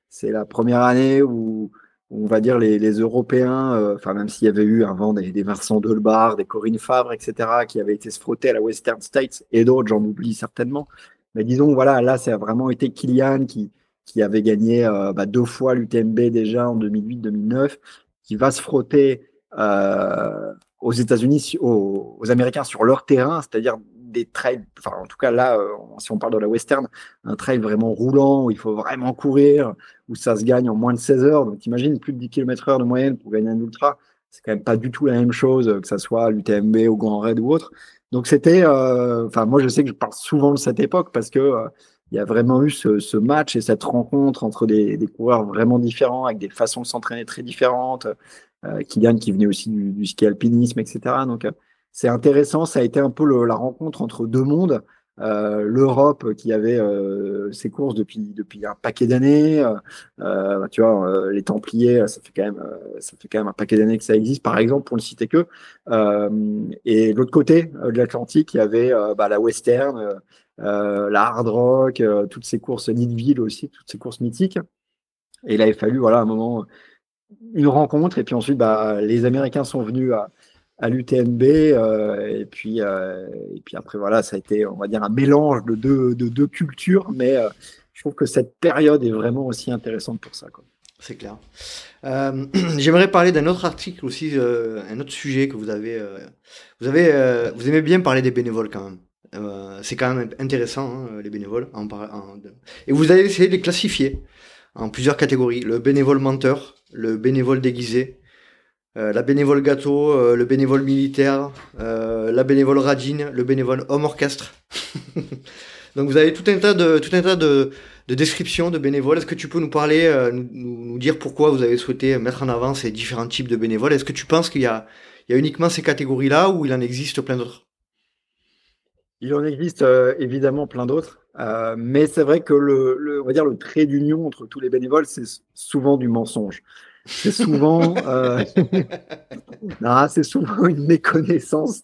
c'est la première année où, on va dire les, les Européens, enfin même s'il y avait eu avant des, des Vincent Delbar, des Corinne Fabre, etc., qui avaient été se frotter à la Western States et d'autres, j'en oublie certainement. Mais disons, voilà, là, ça a vraiment été Kylian qui, qui avait gagné bah, deux fois l'UTMB déjà en 2008-2009, qui va se frotter euh, aux États-Unis, aux, Américains sur leur terrain, c'est-à-dire des trails, enfin en tout cas là, euh, si on parle de la western, un trail vraiment roulant où il faut vraiment courir, où ça se gagne en moins de 16 heures. Donc imagine plus de 10 km heure de moyenne pour gagner un ultra, c'est quand même pas du tout la même chose que ça soit l'UTMB ou Grand Raid ou autre. Donc c'était, euh, enfin moi je sais que je parle souvent de cette époque parce que euh, il y a vraiment eu ce, ce, match et cette rencontre entre des, des, coureurs vraiment différents avec des façons de s'entraîner très différentes, Kylian qui venait aussi du, ski alpinisme, etc. Donc c'est intéressant. Ça a été un peu la rencontre entre deux mondes. Euh, l'Europe qui avait euh, ses courses depuis depuis un paquet d'années. Euh, tu vois, les Templiers, ça fait quand même ça fait quand même un paquet d'années que ça existe. Par exemple, pour ne citer que. et l'autre côté de l'Atlantique, il y avait bah, la Western, la Hard Rock, toutes ces courses Nidville aussi, toutes ces courses mythiques. Et il avait fallu voilà un moment une rencontre et puis ensuite bah, les Américains sont venus à à l'UTMB. Euh, et, puis, euh, et puis après, voilà, ça a été, on va dire, un mélange de deux, de deux cultures. Mais euh, je trouve que cette période est vraiment aussi intéressante pour ça. C'est clair. J'aimerais parler d'un autre article aussi, un autre sujet que vous avez. vous avez, vous aimez bien parler des bénévoles quand même. c'est quand même intéressant hein, les bénévoles. Et vous avez essayé de les classifier en plusieurs catégories le bénévole menteur, le bénévole déguisé, euh, la bénévole gâteau, euh, le bénévole militaire, euh, la bénévole radine, le bénévole homme orchestre. Donc vous avez tout un tas de, tout un tas de, descriptions de bénévoles. Est-ce que tu peux nous parler, nous, dire pourquoi vous avez souhaité mettre en avant ces différents types de bénévoles? Est-ce que tu penses qu'il y a, il y a uniquement ces catégories-là ou il en existe plein d'autres? Il en existe évidemment plein d'autres. Mais c'est vrai que le, on va dire le trait d'union entre tous les bénévoles, c'est souvent du mensonge c'est souvent, euh... c'est souvent une méconnaissance.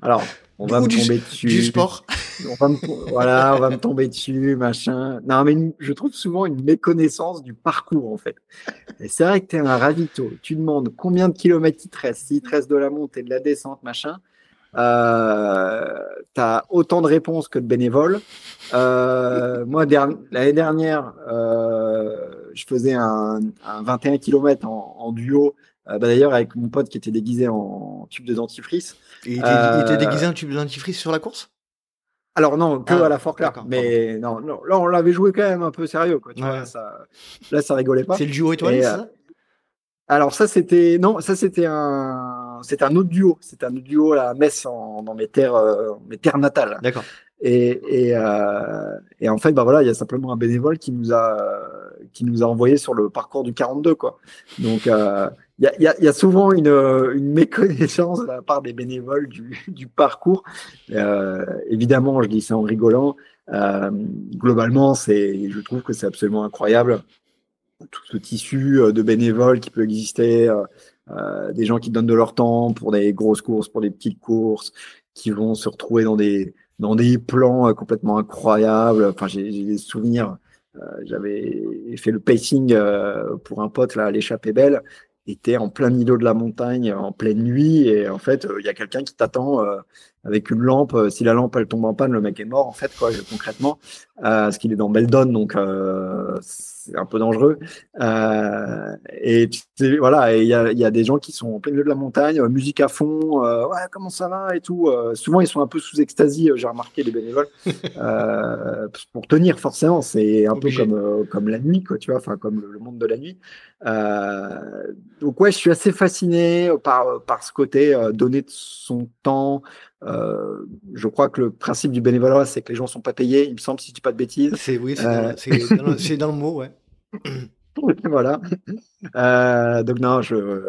Alors, on va me tomber dessus. Du sport. On va voilà, on va me tomber dessus, machin. Non, mais je trouve souvent une méconnaissance du parcours, en fait. Et c'est vrai que tu es un ravito. Tu demandes combien de kilomètres il te reste, s'il te reste de la montée, de la descente, machin. Euh, tu as autant de réponses que de bénévoles. Euh, moi, l'année dernière, euh, je faisais un, 21 km en, duo, euh, bah, d'ailleurs avec mon pote qui était déguisé en tube de dentifrice. il, était, déguisé en tube de dentifrice sur la course? Alors non, que ah, à la là. Mais non, non, là on l'avait joué quand même un peu sérieux. Quoi, tu vois, ça, là ça rigolait pas. C'est le duo étoilé, ça? alors ça c'était non, ça c'était un c'est un autre duo, c'est un autre duo à Metz dans mes terres mes terres natales. D'accord. Et, et, euh, et, en fait, bah voilà, il y a simplement un bénévole qui nous a qui nous a envoyé sur le parcours du 42, quoi. Donc euh, il y, a, y, a, souvent une, une, méconnaissance de la part des bénévoles du, du parcours. Euh, évidemment, je dis ça en rigolant. Euh, globalement, c'est, je trouve que c'est absolument incroyable tout ce tissu euh, de bénévoles qui peut exister. Euh, des gens qui donnent de leur temps pour des grosses courses, pour des petites courses, qui vont se retrouver dans des dans des plans euh, complètement incroyables. Enfin, j'ai des souvenirs. Euh, j'avais fait le pacing euh, pour un pote là, à l'échappée belle était en plein milieu de la montagne en pleine nuit et en fait il y a quelqu'un qui t'attend avec une lampe si la lampe elle tombe en panne le mec est mort en fait quoi concrètement parce qu'il est dans Beldon donc c'est un peu dangereux. Euh, et voilà, il y a, y a, des gens qui sont en plein milieu de la montagne, euh, musique à fond, euh, ouais, comment ça va et tout. Euh, souvent, ils sont un peu sous extasie, j'ai remarqué les bénévoles, pour tenir forcément. C'est un peu comme, comme la nuit, quoi, tu vois, enfin, comme le, monde de la nuit. donc, ouais, je suis assez fasciné par, par ce côté donner de son temps. Je crois que le principe du bénévolat, c'est que les gens sont pas payés, il me semble, si je dis pas de bêtises. C'est oui, c'est dans, dans, le mot, ouais. voilà. Euh, donc non, je,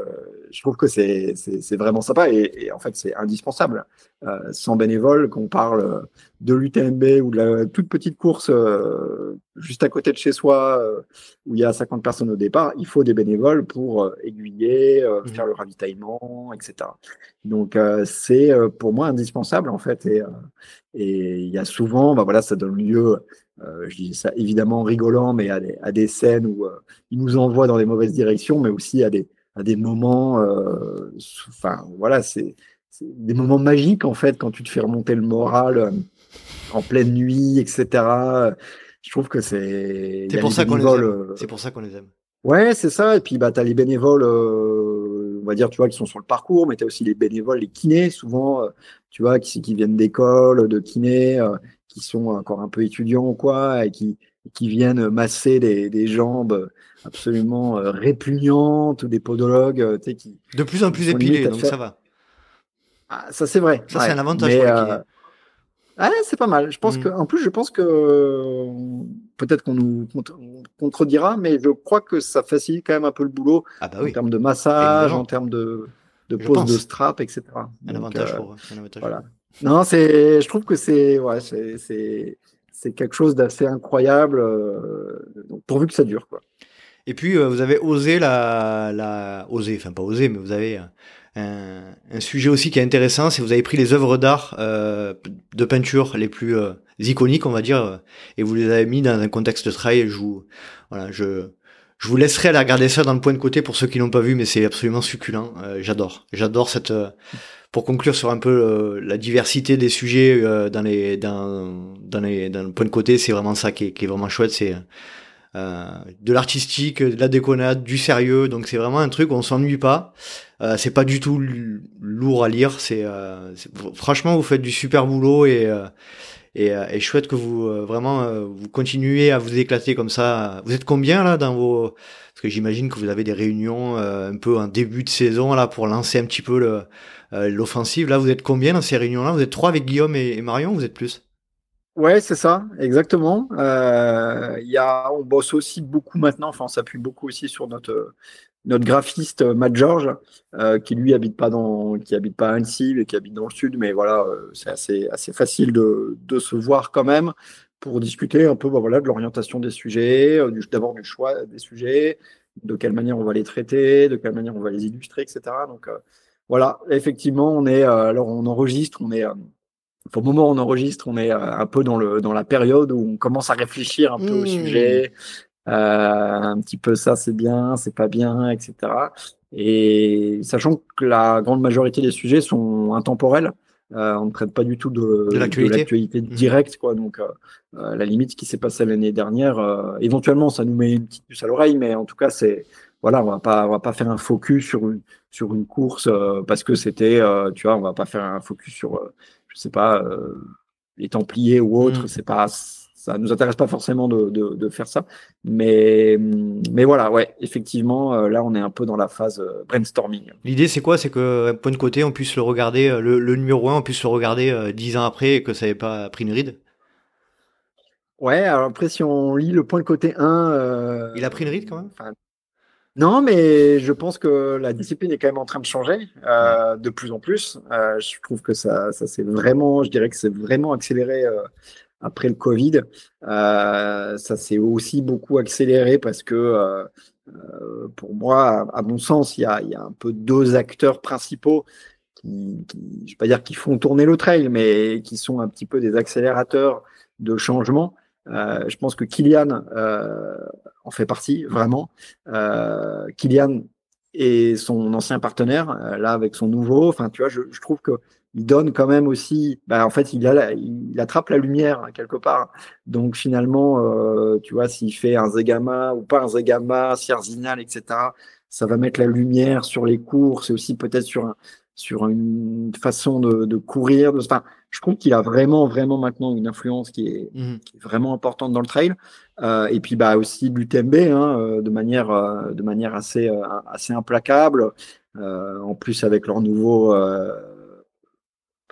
je trouve que c'est, c'est, vraiment sympa et, en fait c'est indispensable. Euh, sans bénévoles, qu'on parle de l'UTMB ou de la toute petite course euh, juste à côté de chez soi où il y a 50 personnes au départ, il faut des bénévoles pour aiguiller, mmh. faire le ravitaillement, etc. Donc c'est pour moi indispensable en fait et et il y a souvent, bah voilà, ça donne lieu euh, je dis ça évidemment en rigolant, mais à des, à des scènes où euh, il nous envoie dans les mauvaises directions, mais aussi à des, à des moments, euh, enfin voilà, c'est des moments magiques en fait quand tu te fais remonter le moral en pleine nuit, etc. Je trouve que c'est. C'est pour, ça qu'on les aime. C'est pour ça qu'on les aime. Ouais, c'est ça. Et puis bah t'as les bénévoles, on va dire, tu vois, qui sont sur le parcours, mais t'as aussi les bénévoles, les kinés, souvent, tu vois, qui, qui viennent d'école, de kiné, qui sont encore un peu étudiants ou quoi, et qui, qui viennent masser des, des jambes absolument euh, répugnantes ou des podologues, euh, tu sais, qui. De plus en plus épilés, donc ça va. Ah, ça, c'est vrai. Ça, c'est un avantage pour euh... Ah, c'est pas mal. Je pense mm. que, en plus, je pense que peut-être qu'on nous contredira, mais je crois que ça facilite quand même un peu le boulot ah bah en termes de massage, en termes de, de pose de strap, etc. Un avantage pour un avantage. Voilà. Non, c'est, je trouve que c'est, ouais, c'est, c'est, quelque chose d'assez incroyable, pourvu que ça dure, quoi. Et puis, vous avez osé la, la, osé, enfin pas osé, mais vous avez un, sujet aussi qui est intéressant, c'est vous avez pris les œuvres d'art euh, de peinture les plus euh, iconiques, on va dire, euh, et vous les avez mis dans un contexte de travail. Je vous, voilà, je, je vous laisserai aller regarder ça dans le point de côté pour ceux qui l'ont pas vu, mais c'est absolument succulent. j'adore, j'adore cette. Pour conclure sur un peu la diversité des sujets dans les dans dans les dans le point de côté, c'est vraiment ça qui est, qui est vraiment chouette. C'est euh, de l'artistique, de la déconnade, du sérieux. Donc c'est vraiment un truc où on s'ennuie pas. Euh, c'est pas du tout lourd à lire. C'est euh, franchement vous faites du super boulot et et, et chouette que vous vraiment vous continuez à vous éclater comme ça. Vous êtes combien là dans vos parce que j'imagine que vous avez des réunions un peu en début de saison là pour lancer un petit peu le l'offensive. Là vous êtes combien dans ces réunions là Vous êtes trois avec Guillaume et, Marion. Vous êtes plus? Ouais, c'est ça, exactement. Euh, y a, on bosse aussi beaucoup maintenant, enfin, on s'appuie beaucoup aussi sur notre, notre graphiste euh, Matt George, euh, qui lui habite pas dans, qui habite pas à Annecy, mais qui habite dans le sud, mais voilà, euh, c'est assez, assez facile de, de se voir quand même pour discuter un peu, bah, voilà, de l'orientation des sujets, euh, d'abord du choix des sujets, de quelle manière on va les traiter, de quelle manière on va les illustrer, etc. Donc voilà, effectivement, on est, alors on enregistre, on est au moment où on enregistre, on est euh, un peu dans, le, dans la période où on commence à réfléchir un peu au mmh. sujet. Euh, un petit peu ça, c'est bien, c'est pas bien, etc. Et sachant que la grande majorité des sujets sont intemporels, euh, on ne traite pas du tout de, de l'actualité mmh. directe, quoi. Donc, euh, euh, la limite, ce qui s'est passé l'année dernière, euh, éventuellement, ça nous met une petite puce à l'oreille, mais en tout cas, c'est voilà, on va pas, on va pas faire un focus sur une sur une course parce que c'était, tu vois, on va pas faire un focus sur je sais pas, euh, les Templiers ou autres, mm. c'est pas, ça nous intéresse pas forcément de, de, faire ça. Mais, mais voilà, ouais, effectivement, euh, là, on est un peu dans la phase euh, brainstorming. L'idée, c'est quoi? C'est que, point de côté, on puisse le regarder, le, numéro 1, on puisse le regarder dix ans après et que ça n'ait pas pris une ride? Ouais, alors après, si on lit le point de côté 1. Il a pris une ride quand même? Non, mais je pense que la discipline est quand même en train de changer euh, de plus en plus. Euh, je trouve que ça, ça c'est vraiment, je dirais que c'est vraiment accéléré euh, après le Covid. Euh, ça s'est aussi beaucoup accéléré parce que, euh, euh, pour moi, à, mon sens, il y a, y a un peu deux acteurs principaux qui, qui, je vais pas dire qui font tourner le trail, mais qui sont un petit peu des accélérateurs de changement. Euh, je pense que Kylian euh, en fait partie, vraiment. Euh, Kylian et son ancien partenaire, euh, là avec son nouveau, enfin tu vois, je, je trouve que il donne quand même aussi, bah, en fait il, a il attrape la lumière hein, quelque part. Donc finalement, euh, tu vois, s'il fait un Zegama ou pas un Zegama, Sierzinal, etc., ça va mettre la lumière sur les courses et aussi peut-être sur un, sur une façon de, de courir. De, enfin, je trouve qu'il a vraiment, vraiment maintenant une influence qui est, mmh. qui est vraiment importante dans le trail. Euh, et puis bah aussi l'UTMB hein, euh, de manière, euh, de manière assez, euh, assez implacable. en plus avec leur nouveau,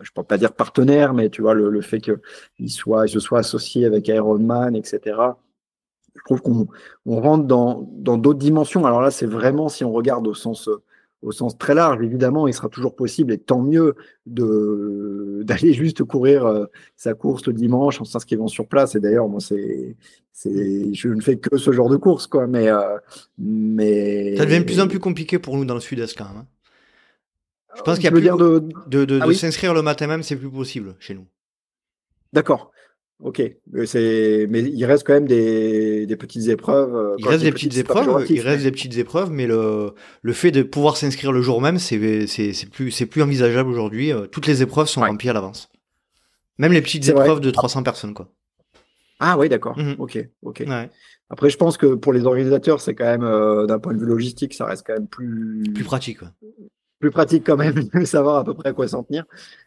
je peux pas dire partenaire, mais tu vois le, le fait qu'ils soient, ils se soient associés avec Ironman, etc. Je trouve qu'on on rentre dans dans d'autres dimensions. Alors là, c'est vraiment si on regarde au sens au sens très large. Évidemment, il sera toujours possible, et tant mieux, de d'aller juste courir euh, sa course le dimanche en s'inscrivant sur place. Et d'ailleurs, moi, c'est c'est je ne fais que ce genre de course, quoi. Mais euh, mais ça devient de plus en plus compliqué pour nous dans le Sud-Est quand même. Hein. Je pense qu'il y a plus de, de, de, ah s'inscrire le matin même, c'est plus possible chez nous. D'accord. Ok, c'est mais il reste quand même des, des petites épreuves. Euh, il reste des petites, épreuves, il reste des petites épreuves, mais le le fait de pouvoir s'inscrire le jour même, c'est plus envisageable aujourd'hui. Euh, toutes les épreuves sont remplies à l'avance, même les petites épreuves de 300 personnes quoi. Ah oui, d'accord. Mhm. Ok, ok. Ouais. Après, je pense que pour les organisateurs, c'est quand même euh, d'un point de vue logistique, ça reste quand même plus plus pratique. Quoi. Plus pratique quand même de savoir à peu près à quoi s'en tenir.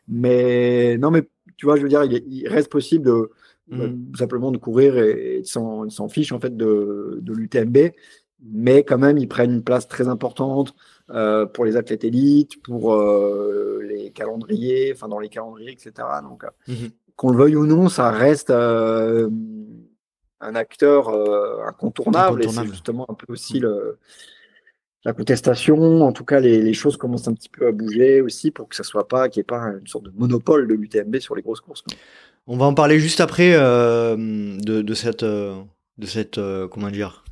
Mais non, mais tu vois, je veux dire, il, il reste possible de Mmh. simplement de courir et, et s'en fiche en fait de, de l'UTMB. Mais quand même, ils prennent une place très importante euh, pour les athlètes élites, pour euh, les calendriers, enfin dans les calendriers, etc. Donc, mmh qu'on le veuille ou non, ça reste, euh, un acteur incontournable, et c'est justement un peu aussi le, la contestation, en tout cas les, choses commencent un petit peu à bouger aussi pour que ça soit pas qu'il n'y ait pas une sorte de monopole de l'UTMB sur les grosses courses. On va en parler juste après de, cette de cette comment dire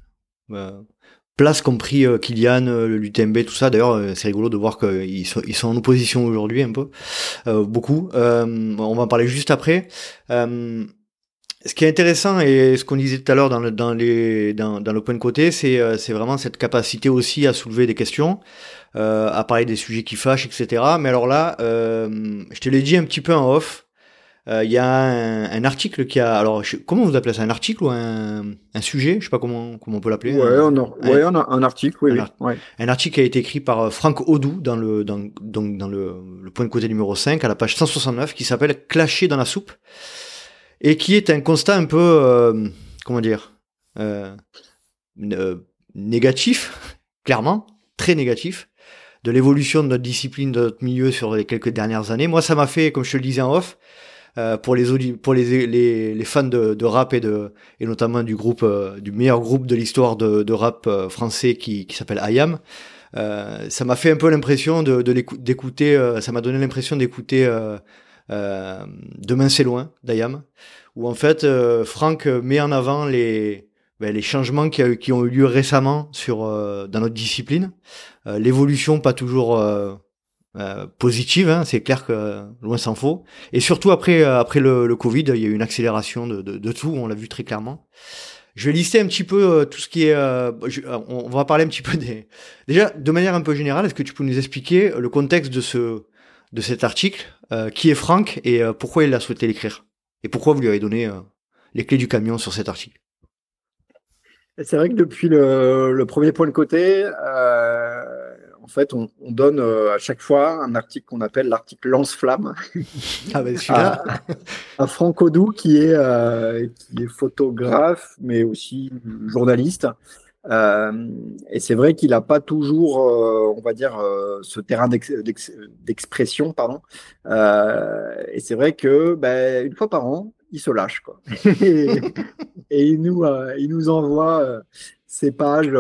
place qu'ont pris euh, Kylian, euh, l'UTMB, tout ça. D'ailleurs, euh, c'est rigolo de voir qu'ils sont, ils sont en opposition aujourd'hui un peu, beaucoup. on va en parler juste après. ce qui est intéressant et ce qu'on disait tout à l'heure dans le, dans, les, dans, de côté, c'est, c'est vraiment cette capacité aussi à soulever des questions, à parler des sujets qui fâchent, etc. Mais alors là, je te l'ai dit un petit peu en off, il euh, y a un, article qui a alors comment vous appelez ça un article ou un, un sujet je sais pas comment comment on peut l'appeler ouais, un, on a, ouais, a un article oui, un, un article qui a été écrit par euh, Franck Odou dans le dans donc dans le, le point de côté numéro 5 à la page 169 qui s'appelle Clasher dans la soupe et qui est un constat un peu euh, comment dire euh, négatif clairement très négatif de l'évolution de notre discipline de notre milieu sur les quelques dernières années. Moi ça m'a fait comme je te le disais en off euh, pour les pour les, les, les fans de, de, rap et de et notamment du groupe euh, du meilleur groupe de l'histoire de, de, rap euh, français qui, qui s'appelle IAM. ça m'a fait un peu l'impression de, d'écouter, ça m'a donné l'impression d'écouter Demain c'est loin d'IAM, où en fait Franck met en avant les ben, les changements qui, qui, ont eu lieu récemment sur dans notre discipline, l'évolution pas toujours euh, positive, hein, c'est clair que loin s'en faut. Et surtout après euh, après le, le, Covid, il y a eu une accélération de, de, de tout, on l'a vu très clairement. Je vais lister un petit peu euh, tout ce qui est. on va parler un petit peu des. Déjà, de manière un peu générale, est-ce que tu peux nous expliquer le contexte de ce de cet article, qui est Franck et pourquoi il a souhaité l'écrire? Et pourquoi vous lui avez donné les clés du camion sur cet article? C'est vrai que depuis le, le, premier point de côté, en fait, on, donne euh, à chaque fois un article qu'on appelle l'article lance-flamme ah ben, à, à, Franck Odou, qui est, euh, qui est photographe, mais aussi journaliste. Euh, et c'est vrai qu'il n'a pas toujours, on va dire, ce terrain d'expression, pardon. et c'est vrai que ben, une fois par an, il se lâche, quoi. et, et, il nous, il nous envoie ces pages,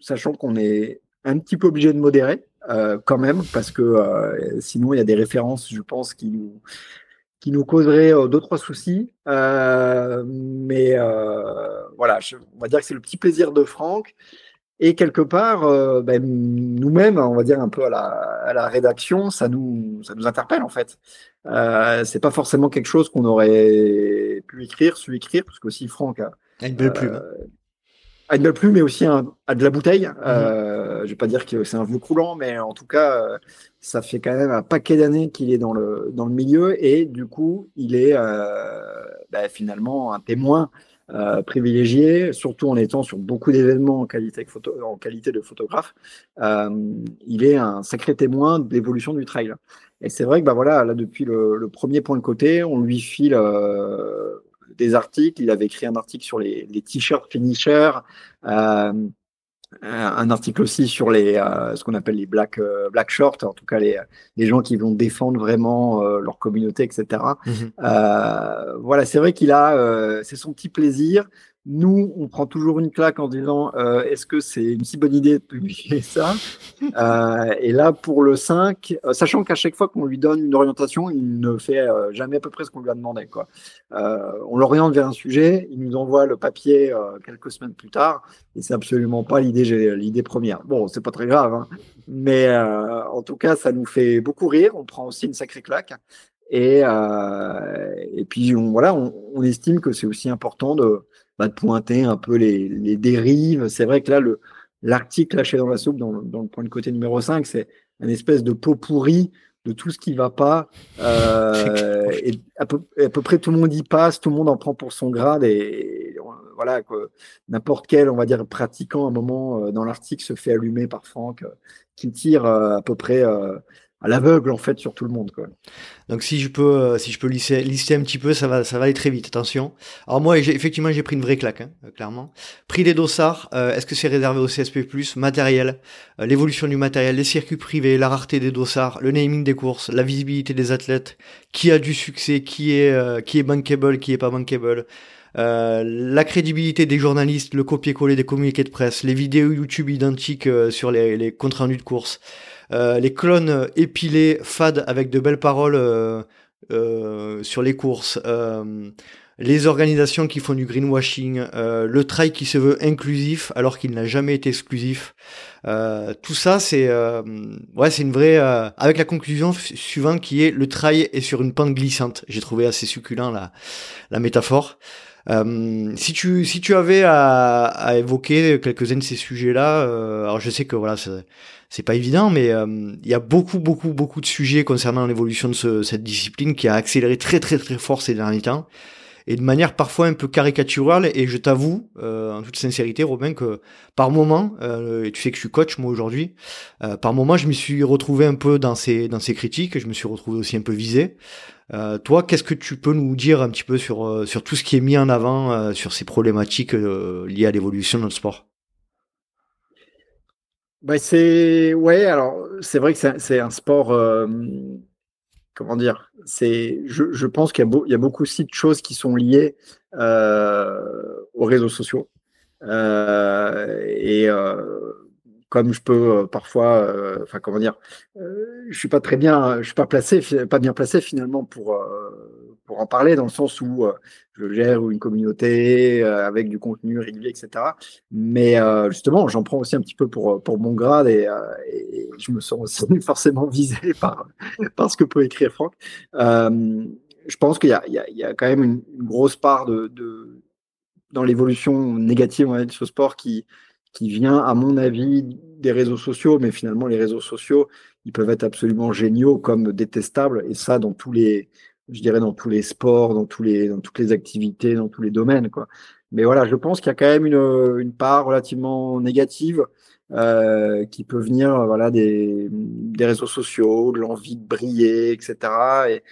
sachant qu'on est un petit peu obligé de modérer euh, quand même, parce que euh, sinon il y a des références, je pense, qui nous, qui nous causeraient euh, deux, trois soucis. mais voilà, on va dire que c'est le petit plaisir de Franck. Et quelque part, ben, nous-mêmes, on va dire un peu à la, à la, rédaction, ça nous, ça nous interpelle en fait. Euh, c'est pas forcément quelque chose qu'on aurait pu écrire, su écrire, parce qu'aussi Franck a, une belle plume a une belle plume, mais aussi un, a de la bouteille. Mhm. Euh, je vais pas dire que c'est un vieux croulant, mais en tout cas, euh, ça fait quand même un paquet d'années qu'il est dans le, dans le milieu et du coup, il est euh, bah, finalement un témoin euh, privilégié, surtout en étant sur beaucoup d'événements en qualité, photo, en qualité de photographe. Euh, il est un sacré témoin de l'évolution du trail. Et c'est vrai que bah voilà, là depuis le, le, premier point de côté, on lui file euh, des articles. Il avait écrit un article sur les, t-shirts finishers, euh, un article aussi sur les euh, ce qu'on appelle les black euh, black shorts, en tout cas les, les gens qui vont défendre vraiment leur communauté, etc. Mhm. voilà, c'est vrai qu'il a, c'est son petit plaisir. Nous, on prend toujours une claque en disant euh, est-ce que c'est une si bonne idée de publier ça? Euh, Et là, pour le 5, euh, sachant qu'à chaque fois qu'on lui donne une orientation, il ne fait jamais à peu près ce qu'on lui a demandé. Quoi. on l'oriente vers un sujet, il nous envoie le papier quelques semaines plus tard, et c'est absolument pas l'idée, première. Bon, c'est pas très grave, hein, mais en tout cas, ça nous fait beaucoup rire. On prend aussi une sacrée claque. Et, et puis, voilà, on estime que c'est aussi important de de pointer un peu les, les dérives. C'est vrai que là, le, l'article lâché dans la soupe, dans, dans, le point de côté numéro 5, c'est un espèce de pot pourri de tout ce qui va pas. Euh, et à peu, à peu, près tout le monde y passe, tout le monde en prend pour son grade et, voilà que n'importe quel, on va dire, pratiquant à un moment euh, dans l'article se fait allumer par Franck, euh, qui tire à peu près à l'aveugle en fait sur tout le monde quoi. Donc si je peux euh, si je peux lister, lister un petit peu ça va ça va aller très vite attention. Alors moi effectivement j'ai pris une vraie claque hein, euh, clairement. Prix des dossards, euh, est-ce que c'est réservé au CSP+ matériel, l'évolution du matériel, les circuits privés, la rareté des dossards, le naming des courses, la visibilité des athlètes, qui a du succès, qui est qui est bankable, qui est pas bankable. la crédibilité des journalistes, le copier-coller des communiqués de presse, les vidéos YouTube identiques sur les, les comptes rendus de course, les clones épilés, fades avec de belles paroles sur les courses, les organisations qui font du greenwashing, euh, le trail qui se veut inclusif alors qu'il n'a jamais été exclusif. Euh, tout ça, c'est euh, ouais, c'est une vraie. Euh, avec la conclusion suivante qui est le trail est sur une pente glissante. J'ai trouvé assez succulent la la métaphore. Euh, si tu si tu avais à, à évoquer quelques-uns de ces sujets-là, alors je sais que voilà c'est pas évident, mais il y a beaucoup beaucoup beaucoup de sujets concernant l'évolution de ce, cette discipline qui a accéléré très très très fort ces derniers temps et de manière parfois un peu caricaturale. Et je t'avoue, euh, en toute sincérité, Robin, que par moment, euh, et tu sais que je suis coach moi aujourd'hui, euh, par moment, je me suis retrouvé un peu dans ces dans ces critiques. Je me suis retrouvé aussi un peu visé. toi, qu'est-ce que tu peux nous dire un petit peu sur sur tout ce qui est mis en avant sur ces problématiques liées à l'évolution de notre sport? Bah c'est ouais alors c'est vrai que c'est un sport comment dire, c'est, je, je, pense qu'il y, y, a beaucoup aussi de choses qui sont liées euh, aux réseaux sociaux. Euh, et euh, comme je peux euh, parfois, euh, enfin comment dire, euh, je suis pas très bien, je suis pas placé, pas bien placé finalement pour pour en parler dans le sens où je gère une communauté avec du contenu régulier, etc. Mais justement, j'en prends aussi un petit peu pour pour mon grade et, je me sens aussi forcément visé par par ce que peut écrire Franck. je pense qu'il y y, y a quand même une, grosse part de, de dans l'évolution négative de ce sport qui qui vient, à mon avis, des réseaux sociaux, mais finalement, les réseaux sociaux, ils peuvent être absolument géniaux comme détestables, et ça dans tous les, je dirais, dans tous les sports, dans, tous les, dans toutes les activités, dans tous les domaines. Quoi. Mais voilà, je pense qu'il y a quand même une, une part relativement négative euh, qui peut venir voilà, des, des réseaux sociaux, de l'envie de briller, etc. Et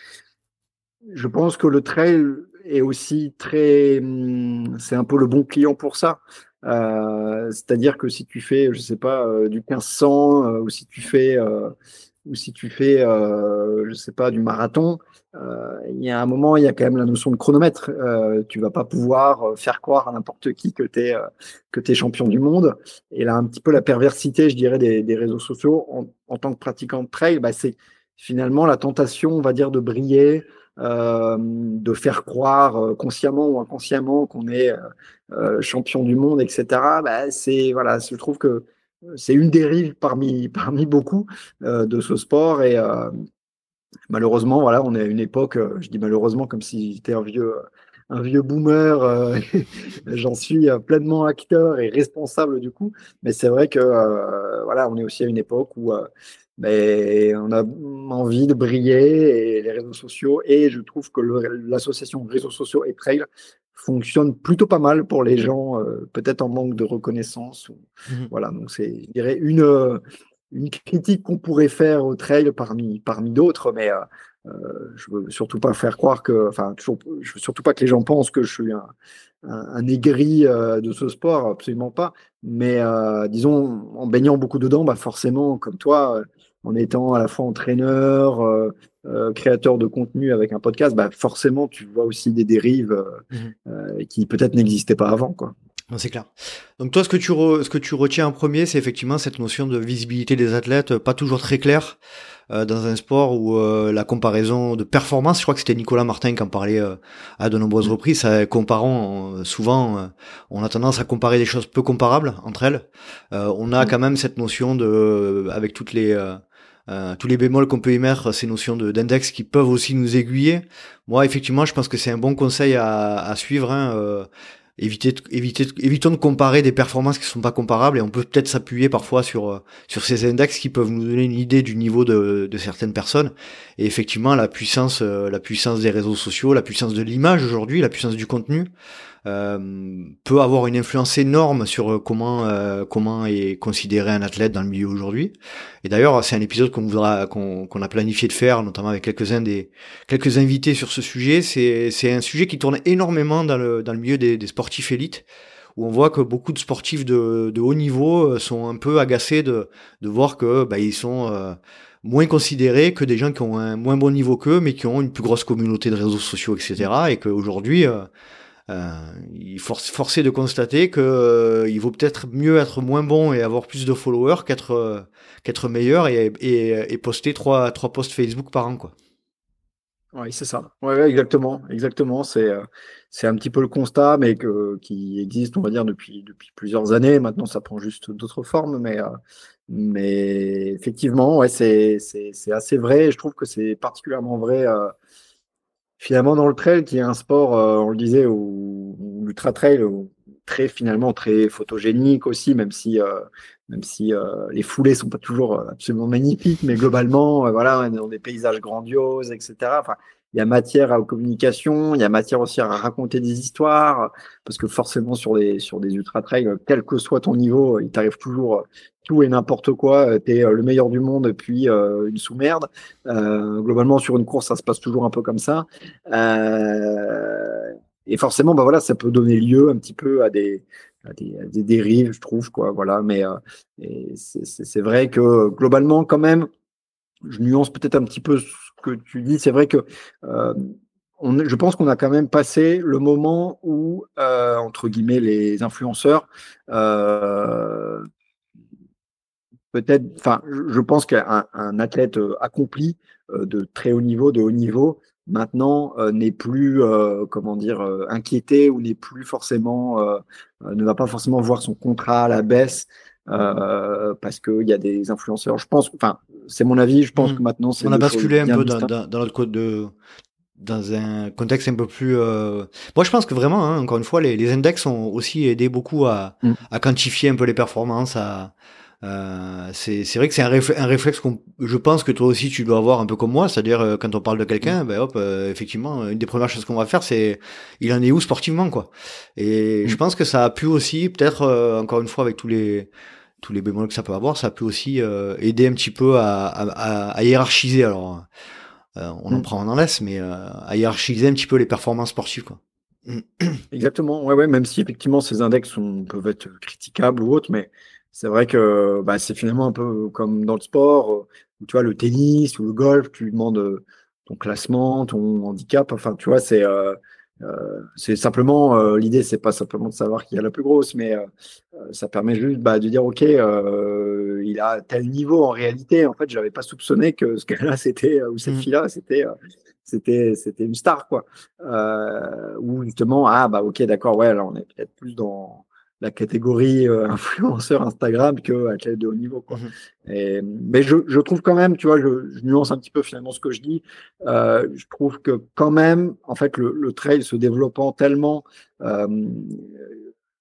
je pense que le trail est aussi très, hum, c'est un peu le bon client pour ça. Euh, c'est-à-dire que si tu fais, je sais pas, euh, du 1500 euh, ou si tu fais, ou si tu fais, je sais pas, du marathon, il y a un moment, il y a quand même la notion de chronomètre. tu vas pas pouvoir faire croire à n'importe qui que tu es que es champion du monde. Et là, un petit peu la perversité, je dirais, des, réseaux sociaux en, en, tant que pratiquant de trail, bah, c'est finalement la tentation, on va dire, de briller, euh, de faire croire euh, consciemment ou inconsciemment qu'on est euh, champion du monde, etc. Bah, c'est voilà, je trouve que c'est une dérive parmi parmi beaucoup de ce sport et malheureusement voilà, on est à une époque, je dis malheureusement comme si j'étais un vieux un vieux boomer, j'en suis pleinement acteur et responsable du coup. Mais c'est vrai que voilà, on est aussi à une époque où mais on a envie de briller et les réseaux sociaux. Et je trouve que l'association réseaux sociaux et trail fonctionne plutôt pas mal pour les gens, euh, peut-être en manque de reconnaissance. Ou, mmh Voilà, donc c'est, je dirais, une, euh, une critique qu'on pourrait faire au trail parmi, parmi d'autres, mais euh, euh, je veux surtout pas faire croire que, enfin, toujours, je veux surtout pas que les gens pensent que je suis un, un, aigri de ce sport, absolument pas. Mais disons, en baignant beaucoup dedans, bah forcément, comme toi, en étant à la fois entraîneur, euh, euh, créateur de contenu avec un podcast, bah forcément tu vois aussi des dérives euh, mhm. qui peut-être n'existaient pas avant, quoi. C'est clair. Donc toi, ce que tu ce que tu retiens en premier, c'est effectivement cette notion de visibilité des athlètes, pas toujours très claire dans un sport où la comparaison de performance, je crois que c'était Nicolas Martin qui en parlait à de nombreuses mhm. reprises, ça, comparons souvent, on a tendance à comparer des choses peu comparables entre elles. on a mhm. quand même cette notion de, avec toutes les euh, tous les bémols qu'on peut émettre, ces notions d'index qui peuvent aussi nous aiguiller. Moi, effectivement, je pense que c'est un bon conseil à, à suivre. Hein, euh, éviter, éviter, évitons de comparer des performances qui sont pas comparables et on peut peut-être s'appuyer parfois sur euh, sur ces index qui peuvent nous donner une idée du niveau de, de certaines personnes. Et effectivement, la puissance, la puissance des réseaux sociaux, la puissance de l'image aujourd'hui, la puissance du contenu. Euh, peut avoir une influence énorme sur euh, comment euh, comment est considéré un athlète dans le milieu aujourd'hui. Et d'ailleurs, c'est un épisode qu'on voudra qu'on a planifié de faire, notamment avec quelques-uns des quelques invités sur ce sujet. C'est c'est un sujet qui tourne énormément dans le dans le milieu des, sportifs élites où on voit que beaucoup de sportifs de, de haut niveau sont un peu agacés de, de voir que bah, ils sont moins considérés que des gens qui ont un moins bon niveau qu'eux, mais qui ont une plus grosse communauté de réseaux sociaux, etc. Et qu'aujourd'hui, il force forcé de constater que il vaut peut-être mieux être moins bon et avoir plus de followers qu'être qu'être meilleur et, et, et poster trois trois posts Facebook par an quoi. Oui, c'est ça. Ouais, exactement, exactement. C'est euh, c'est un petit peu le constat, mais que, qui existe, on va dire, depuis depuis plusieurs années. Maintenant, ça prend juste d'autres formes, mais euh, mais effectivement, ouais, c'est c'est assez vrai. je trouve que c'est particulièrement vrai. Euh, finalement, dans le trail, qui est un sport, on le disait, ou, l'ultra trail, très finalement très photogénique aussi, même si même si les foulées sont pas toujours absolument magnifiques, mais globalement, voilà, on est dans des paysages grandioses, etc. il y a matière à communication, il y a matière aussi à raconter des histoires, parce que forcément sur des sur des ultra trails, quel que soit ton niveau, il t'arrive toujours tout et n'importe quoi. Tu es le meilleur du monde puis une sous-merde. globalement sur une course, ça se passe toujours un peu comme ça. et forcément, bah voilà, ça peut donner lieu un petit peu à des des, des, dérives, je trouve, quoi. Voilà, mais euh, c'est vrai que globalement, quand même, je nuance peut-être un petit peu que tu dis. C'est vrai que euh, je pense qu'on a quand même passé le moment où, euh, entre guillemets, les influenceurs, euh, peut-être, enfin, je pense qu'un athlète accompli de très haut niveau, de haut niveau, maintenant n'est plus comment dire inquiété ou n'est plus forcément ne va pas forcément voir son contrat à la baisse parce qu'il y a des influenceurs. Je pense, enfin c'est mon avis. Je pense mmh. que maintenant c'est on a basculé un peu dans, dans, dans, notre de dans un contexte un peu plus. Moi, je pense que vraiment, hein, encore une fois, les, les, index ont aussi aidé beaucoup à, mmh. à quantifier un peu les performances, à, euh, c'est vrai que c'est un, un, réflexe qu'on, je pense que toi aussi tu dois avoir un peu comme moi, c'est-à-dire euh, quand on parle de quelqu'un, mm. ben hop, euh, effectivement, une des premières choses qu'on va faire, c'est il en est où sportivement quoi. Et mm. je pense que ça a pu aussi, peut-être encore une fois avec tous les tous les bémols que ça peut avoir, ça pu aussi aider un petit peu à, à, à hiérarchiser. Alors, on en mm. prend, on en laisse, mais à hiérarchiser un petit peu les performances sportives quoi. Exactement, ouais, ouais, même si effectivement ces index sont, peuvent être critiquables ou autres, mais c'est vrai que bah, c'est finalement un peu comme dans le sport, où, tu vois, le tennis ou le golf, tu demandes euh, ton classement, ton handicap. Enfin, tu vois, c'est euh, euh, c'est simplement euh, l'idée, c'est pas simplement de savoir qui a la plus grosse, mais ça permet juste bah, de dire ok, il a tel niveau en réalité. En fait, j'avais pas soupçonné que ce gars-là, c'était ou cette mmh. fille-là, c'était c'était c'était une star quoi. ou justement ah bah ok d'accord ouais là on est peut-être plus dans la catégorie euh, influenceur Instagram que athlète de haut niveau. Quoi. Et, mais je, je, trouve quand même, tu vois, je, je, nuance un petit peu finalement ce que je dis. Euh, je trouve que quand même, en fait, le, le trail se développant tellement, euh,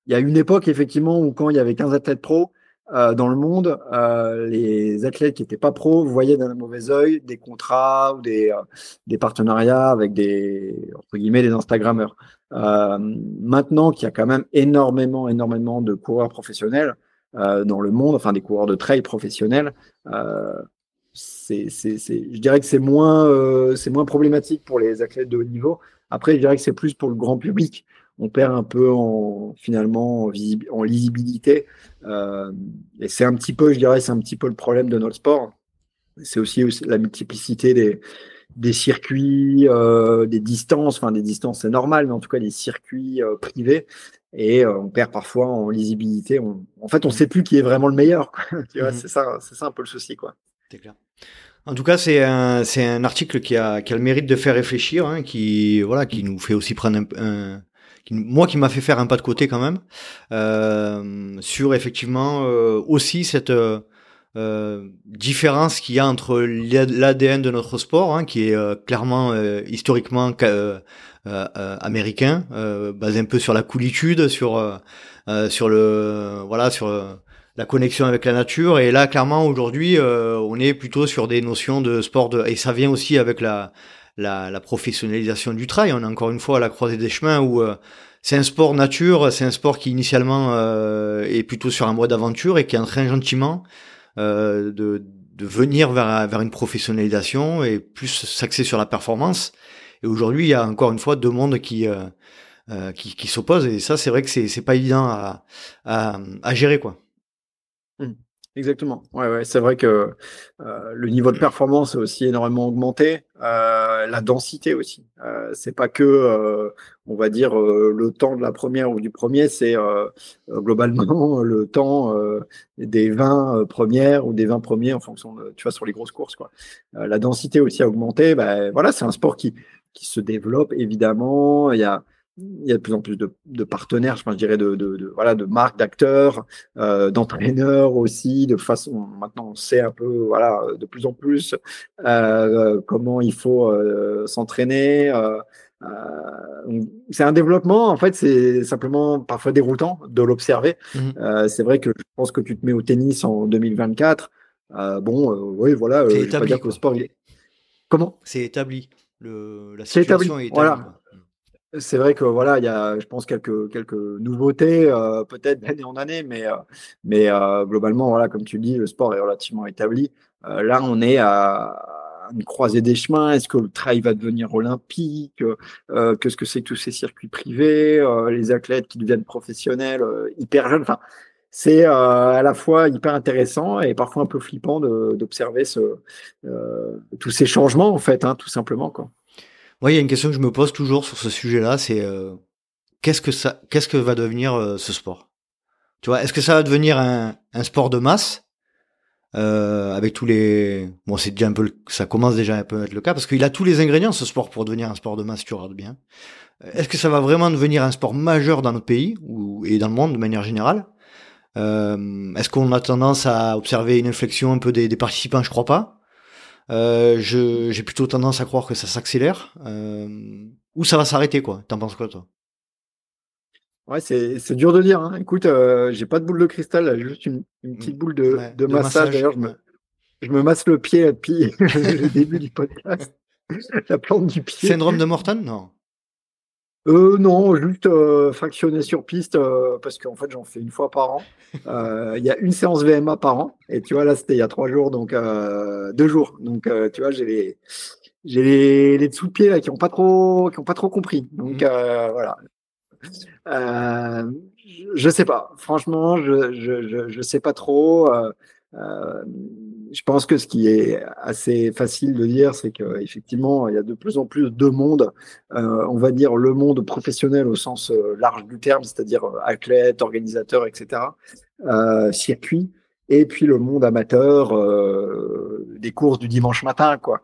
il y a une époque effectivement où quand il y avait 15 athlètes pro, euh, dans le monde, euh, les athlètes qui n'étaient pas pros voyaient d'un mauvais œil des contrats ou des, euh, des partenariats avec des entre guillemets des Instagrammeurs. maintenant qu'il y a quand même énormément, énormément de coureurs professionnels dans le monde, enfin des coureurs de trail professionnels, je dirais que c'est moins, c'est moins problématique pour les athlètes de haut niveau. Après, je dirais que c'est plus pour le grand public on perd un peu en finalement en, lisibilité. Euh, et c'est un petit peu, je dirais, c'est un petit peu le problème de notre sport. C'est aussi, la multiplicité des, des circuits, euh, des distances, enfin des distances c'est normal, mais en tout cas des circuits euh, privés. Et on perd parfois en lisibilité. en fait, on ne sait plus qui est vraiment le meilleur. tu vois, mhm. c'est ça, c'est ça un peu le souci, quoi. C'est clair. En tout cas, c'est un, c'est un article qui a, qui a le mérite de faire réfléchir, hein, qui, voilà, qui nous fait aussi prendre un, moi qui m'a fait faire un pas de côté quand même, euh, sur effectivement euh, aussi cette euh, euh différence qu'il y a entre l'ADN de notre sport, hein, qui est euh, clairement historiquement américain, basé un peu sur la coolitude, sur sur le voilà sur la connexion avec la nature. Et là, clairement, aujourd'hui, on est plutôt sur des notions de sport de et ça vient aussi avec la la, la, professionnalisation du trail. On est encore une fois à la croisée des chemins où euh, c'est un sport nature, c'est un sport qui initialement euh, est plutôt sur un mode d'aventure et qui est en train gentiment euh, de, de, venir vers, vers une professionnalisation et plus s'axer sur la performance. Et aujourd'hui, il y a encore une fois deux mondes qui qui, qui s'opposent et ça, c'est vrai que c'est pas évident à, à, à gérer quoi. Exactement. Ouais, ouais, c'est vrai que euh, le niveau de performance a aussi énormément augmenté, euh, la densité aussi. Euh, c'est pas que, euh, on va dire, euh, le temps de la première ou du premier, c'est euh, globalement le temps des 20 premières ou des 20 premiers en fonction de, tu vois, sur les grosses courses. Quoi. la densité aussi a augmenté. Ben, voilà, c'est un sport qui, qui se développe évidemment. Il y a il y a de plus en plus de, de partenaires, je dirais, de, de, de, voilà, de marques, d'acteurs, euh, d'entraîneurs aussi, de façon. Maintenant, on sait un peu, voilà, de plus en plus euh, comment il faut euh, s'entraîner. C'est un développement, en fait, c'est simplement parfois déroutant de l'observer. Mmh. c'est vrai que je pense que tu te mets au tennis en 2024. bon, oui, voilà, c'est établi. Dire que le sport, il est... Comment? C'est établi. Le, la situation est établie. Voilà. C'est vrai que voilà, il y a, je pense, quelques, quelques nouveautés, euh, peut-être d'année en année, mais, euh, mais euh, globalement, voilà, comme tu dis, le sport est relativement établi. là, on est à une croisée des chemins. Est-ce que le trail va devenir olympique? Qu'est-ce que c'est que tous ces circuits privés? Les athlètes qui deviennent professionnels hyper jeunes. Enfin, c'est à la fois hyper intéressant et parfois un peu flippant d'observer tous ces changements, en fait, hein, tout simplement. Quoi. Moi, il y a une question que je me pose toujours sur ce sujet-là, c'est euh, qu'est-ce que ça, qu'est-ce que va devenir euh, ce sport? Tu vois, est-ce que ça va devenir un, sport de masse? Euh, avec tous les, bon, c'est déjà un peu, ça commence déjà un peu à être le cas parce qu'il a tous les ingrédients ce sport pour devenir un sport de masse, tu regardes bien. Est-ce que ça va vraiment devenir un sport majeur dans notre pays ou et dans le monde de manière générale? Est-ce qu'on a tendance à observer une inflexion un peu des, des participants? Je crois pas. Euh, j'ai plutôt tendance à croire que ça s'accélère. Euh, ou ça va s'arrêter, quoi. T'en penses quoi, toi? Ouais, c'est dur de dire. Hein. Écoute, euh, j'ai pas de boule de cristal, juste une, une petite boule de, de, massage. D'ailleurs, je, me, je me masse le pied depuis le début du podcast. La plante du pied. Syndrome de Morton? Non. Euh, non, juste euh, fractionné sur piste euh, parce qu'en fait j'en fais une fois par an. Euh, il y a une séance VMA par an et tu vois là c'était il y a trois jours donc deux jours donc tu vois j'ai les j'ai les, les dessous de pied là, qui ont pas trop qui ont pas trop compris donc mmh. voilà. je sais pas franchement je je je, je sais pas trop. Je pense que ce qui est assez facile de dire, c'est qu'effectivement, il y a de plus en plus de monde, euh, on va dire le monde professionnel au sens euh, large du terme, c'est-à-dire euh, athlètes, organisateurs, etc., euh, circuit, et puis le monde amateur des courses du dimanche matin, quoi.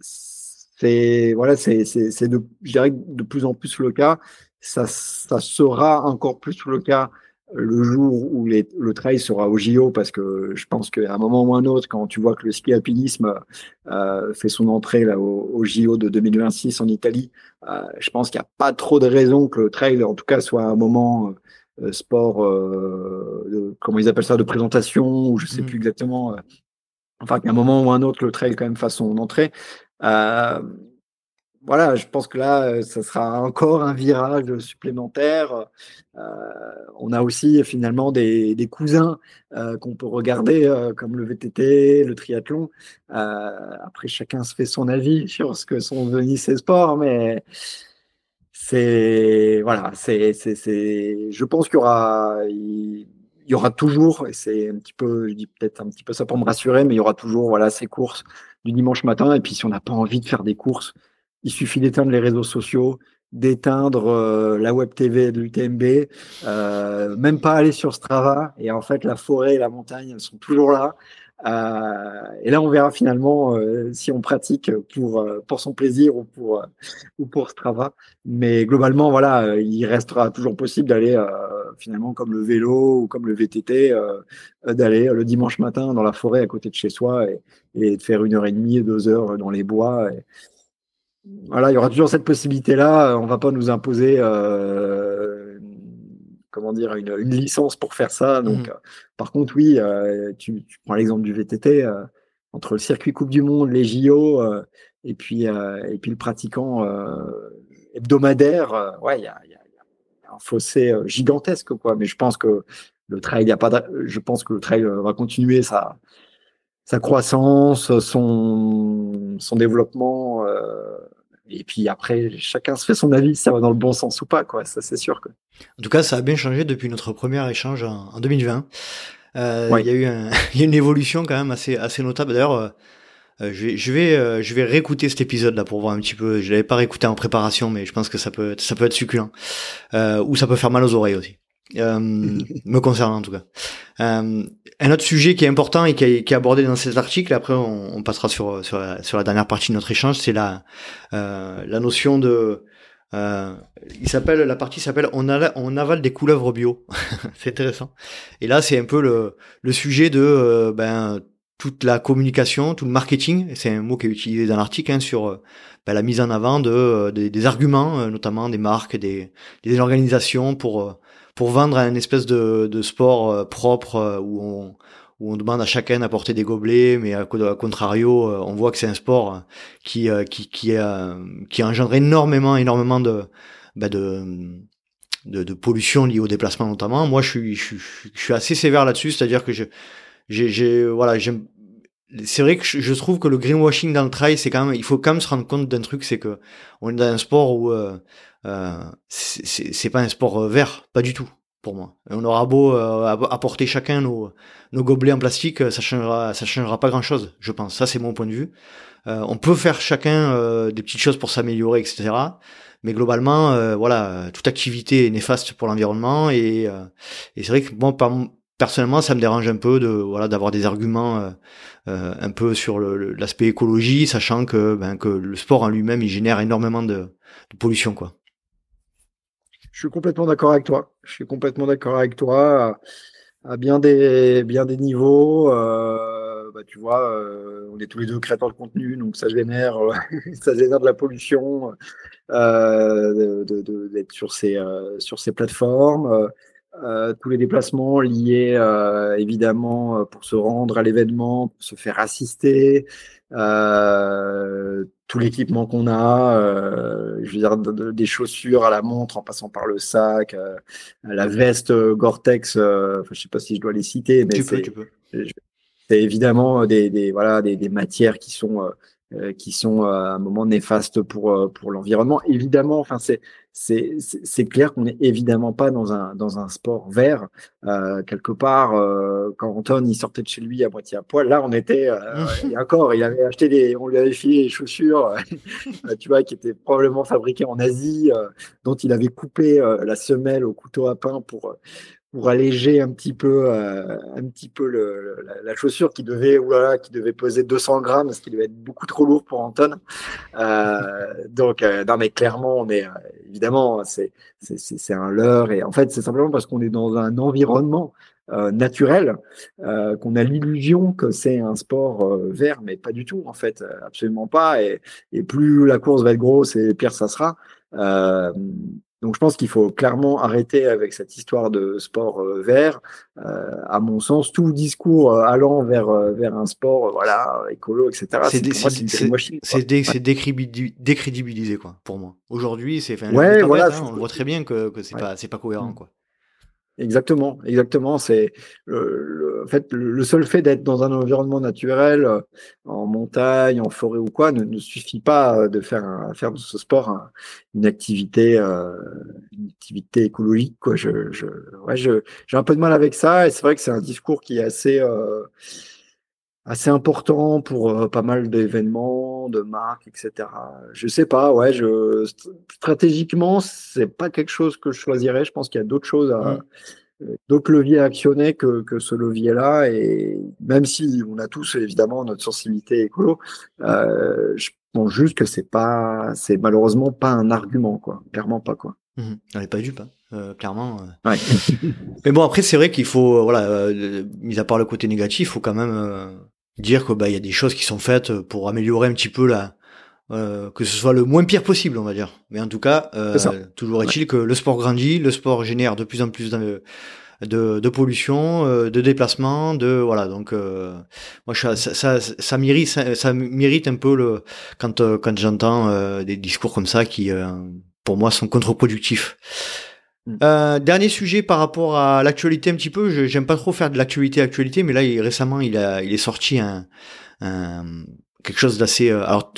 c'est voilà, c'est de, je dirais de plus en plus le cas. Ça, ça sera encore plus le cas le jour où le trail sera au JO, parce que je pense qu'à un moment ou un autre, quand tu vois que le ski alpinisme euh, fait son entrée là au, au JO de 2026 en Italie, euh, je pense qu'il n'y a pas trop de raisons que le trail, en tout cas, soit un moment euh, sport, euh, de, comment ils appellent ça, de présentation, ou je sais mmh. plus exactement. Euh, enfin, qu'à un moment ou un autre, le trail quand même fasse son entrée. Voilà, je pense que là, euh, ça sera encore un virage supplémentaire. Euh, on a aussi finalement des, cousins euh, qu'on peut regarder, comme le VTT, le triathlon. Après, chacun se fait son avis sur ce que sont devenus ces sports, mais c'est voilà, c'est, c'est, c'est, je pense qu'il y aura, il, y aura toujours, et c'est un petit peu, je dis peut-être un petit peu ça pour me rassurer, mais il y aura toujours voilà ces courses du dimanche matin. Et puis, si on n'a pas envie de faire des courses il suffit d'éteindre les réseaux sociaux, d'éteindre euh, la web TV de l'UTMB, euh, même pas aller sur Strava. Et en fait, la forêt et la montagne elles sont toujours là. Euh, et là, on verra finalement si on pratique pour pour son plaisir ou pour ou pour Strava. Mais globalement, voilà, il restera toujours possible d'aller finalement comme le vélo ou comme le VTT, d'aller le dimanche matin dans la forêt à côté de chez soi et, de faire une heure et demie, deux heures dans les bois. Voilà, il y aura toujours cette possibilité-là. On va pas nous imposer, euh, comment dire, une, licence pour faire ça. Donc, mmh. par contre, oui, euh, tu, prends l'exemple du VTT euh, entre le circuit Coupe du Monde, les JO, et puis et puis le pratiquant hebdomadaire. ouais, il y a, un fossé gigantesque, quoi. Mais je pense que le trail, y a pas. je pense que le trail va continuer sa sa croissance, son son développement. Et puis après, chacun se fait son avis, ça va dans le bon sens ou pas, quoi. Ça, c'est sûr. En tout cas, ça a bien changé depuis notre premier échange en, 2020. Il y a eu y a une évolution quand même assez assez notable. D'ailleurs, je vais je vais je vais réécouter cet épisode là pour voir un petit peu. Je l'avais pas réécouté en préparation, mais je pense que ça peut ça peut être succulent ou ça peut faire mal aux oreilles aussi. Me concernant en tout cas. Euh, un autre sujet qui est important et qui est, abordé dans cet article, après on, passera sur, sur la, dernière partie de notre échange, c'est la, euh, la notion de... Euh, il s'appelle la partie s'appelle on, on avale des couleuvres bio. c'est intéressant. Et là c'est un peu le, le sujet de euh, ben toute la communication, tout le marketing. C'est un mot qui est utilisé dans l'article hein, sur ben, la mise en avant de, des arguments, notamment des marques, des, des organisations pour pour vendre un espèce de, de sport euh, propre euh, où on, où on demande à chacun d'apporter des gobelets, mais à, contrario, euh, on voit que c'est un sport qui qui qui, qui engendre énormément énormément de bah de, de, de pollution liée au déplacement notamment. Moi, je suis je, je suis assez sévère là-dessus, c'est-à-dire que je j'ai voilà j'aime c'est vrai que je trouve que le greenwashing dans le trail, c'est quand même, il faut quand même se rendre compte d'un truc, c'est que on est dans un sport où euh, euh, c'est pas un sport euh, vert, pas du tout pour moi. on aura beau euh, apporter chacun nos, nos gobelets en plastique, ça changera, ça changera pas grand chose, je pense. Ça c'est mon point de vue. Euh, on peut faire chacun euh, des petites choses pour s'améliorer, etc. Mais globalement, voilà, toute activité est néfaste pour l'environnement et, et c'est vrai que moi, personnellement, ça me dérange un peu de voilà d'avoir des arguments un peu sur l'aspect écologie, sachant que ben, que le sport en lui-même il génère énormément de, de pollution, quoi. Je suis complètement d'accord avec toi. Je suis complètement d'accord avec toi à, bien des bien des niveaux. Euh, bah, tu vois, euh, on est tous les deux créateurs de contenu, donc ça génère ça génère de la pollution euh, d'être sur ces sur ces plateformes. tous les déplacements liés évidemment pour se rendre à l'événement, se faire assister, tout l'équipement qu'on a, euh, je veux dire des chaussures à la montre en passant par le sac, euh, la veste Gore-Tex, euh, je sais pas si je dois les citer, mais c'est évidemment des, des voilà des, des, matières qui sont euh, qui sont à un moment néfastes pour pour l'environnement. Évidemment, enfin c'est c'est clair qu'on n'est évidemment pas dans un, dans un sport vert. Euh, quelque part, euh, quand Anton il sortait de chez lui à moitié à poil, là on était, euh, et encore, il avait acheté des, on lui avait filé des chaussures, tu vois, qui étaient probablement fabriquées en Asie, dont il avait coupé la semelle au couteau à pain pour pour alléger un petit peu, euh, un petit peu la, chaussure qui devait, oulala, qui devait peser 200 grammes, parce qu'il devait être beaucoup trop lourd pour Anton. Euh, donc, euh, non, mais clairement, on est, évidemment, c'est, c'est, c'est un leurre. Et en fait, c'est simplement parce qu'on est dans un environnement naturel qu'on a l'illusion que c'est un sport vert, mais pas du tout, en fait, absolument pas. Et, et plus la course va être grosse, et pire ça sera. Donc je pense qu'il faut clairement arrêter avec cette histoire de sport euh, vert. Euh, à mon sens, tout discours euh, allant vers vers un sport voilà écolo, etc. C'est décrédibilisé quoi pour moi. Aujourd'hui, c'est ouais, voilà, hein, on voit très bien que, que c'est pas c'est pas cohérent mm. quoi. Exactement, exactement. C'est le, en fait le seul fait d'être dans un environnement naturel, euh, en montagne, en forêt ou quoi, ne, suffit pas de faire un, faire de ce sport une activité, euh, une activité écologique. Quoi. Je, je, ouais, je, j'ai un peu de mal avec ça, et c'est vrai que c'est un discours qui est assez euh, assez important pour euh, pas mal d'événements, de marques, etc. Je sais pas, ouais, je stratégiquement, c'est pas quelque chose que je choisirais. Je pense qu'il y a d'autres choses à, mmh. euh, d'autres leviers à actionner que, que ce levier-là. Et même si on a tous évidemment notre sensibilité écolo, euh, je pense juste que c'est pas, c'est malheureusement pas un argument, quoi. Clairement pas, quoi. Mmh. On n'est pas dupe, hein. clairement. Ouais. Mais bon, après, c'est vrai qu'il faut, voilà, mis à part le côté négatif, il faut quand même dire que bah il y a des choses qui sont faites pour améliorer un petit peu la euh, que ce soit le moins pire possible, on va dire. Mais en tout cas, euh, toujours est-il que le sport grandit, le sport génère de plus en plus de, de, de pollution, euh, de déplacement, de voilà. Donc, euh, moi, ça, ça, ça, mérite, ça, mérite un peu le quand quand j'entends des discours comme ça qui, pour moi, sont contre-productifs. Mm. Euh, dernier sujet par rapport à l'actualité un petit peu. J'aime pas trop faire de l'actualité actualité, mais là il, récemment il a il est sorti un, un quelque chose d'assez. Euh, alors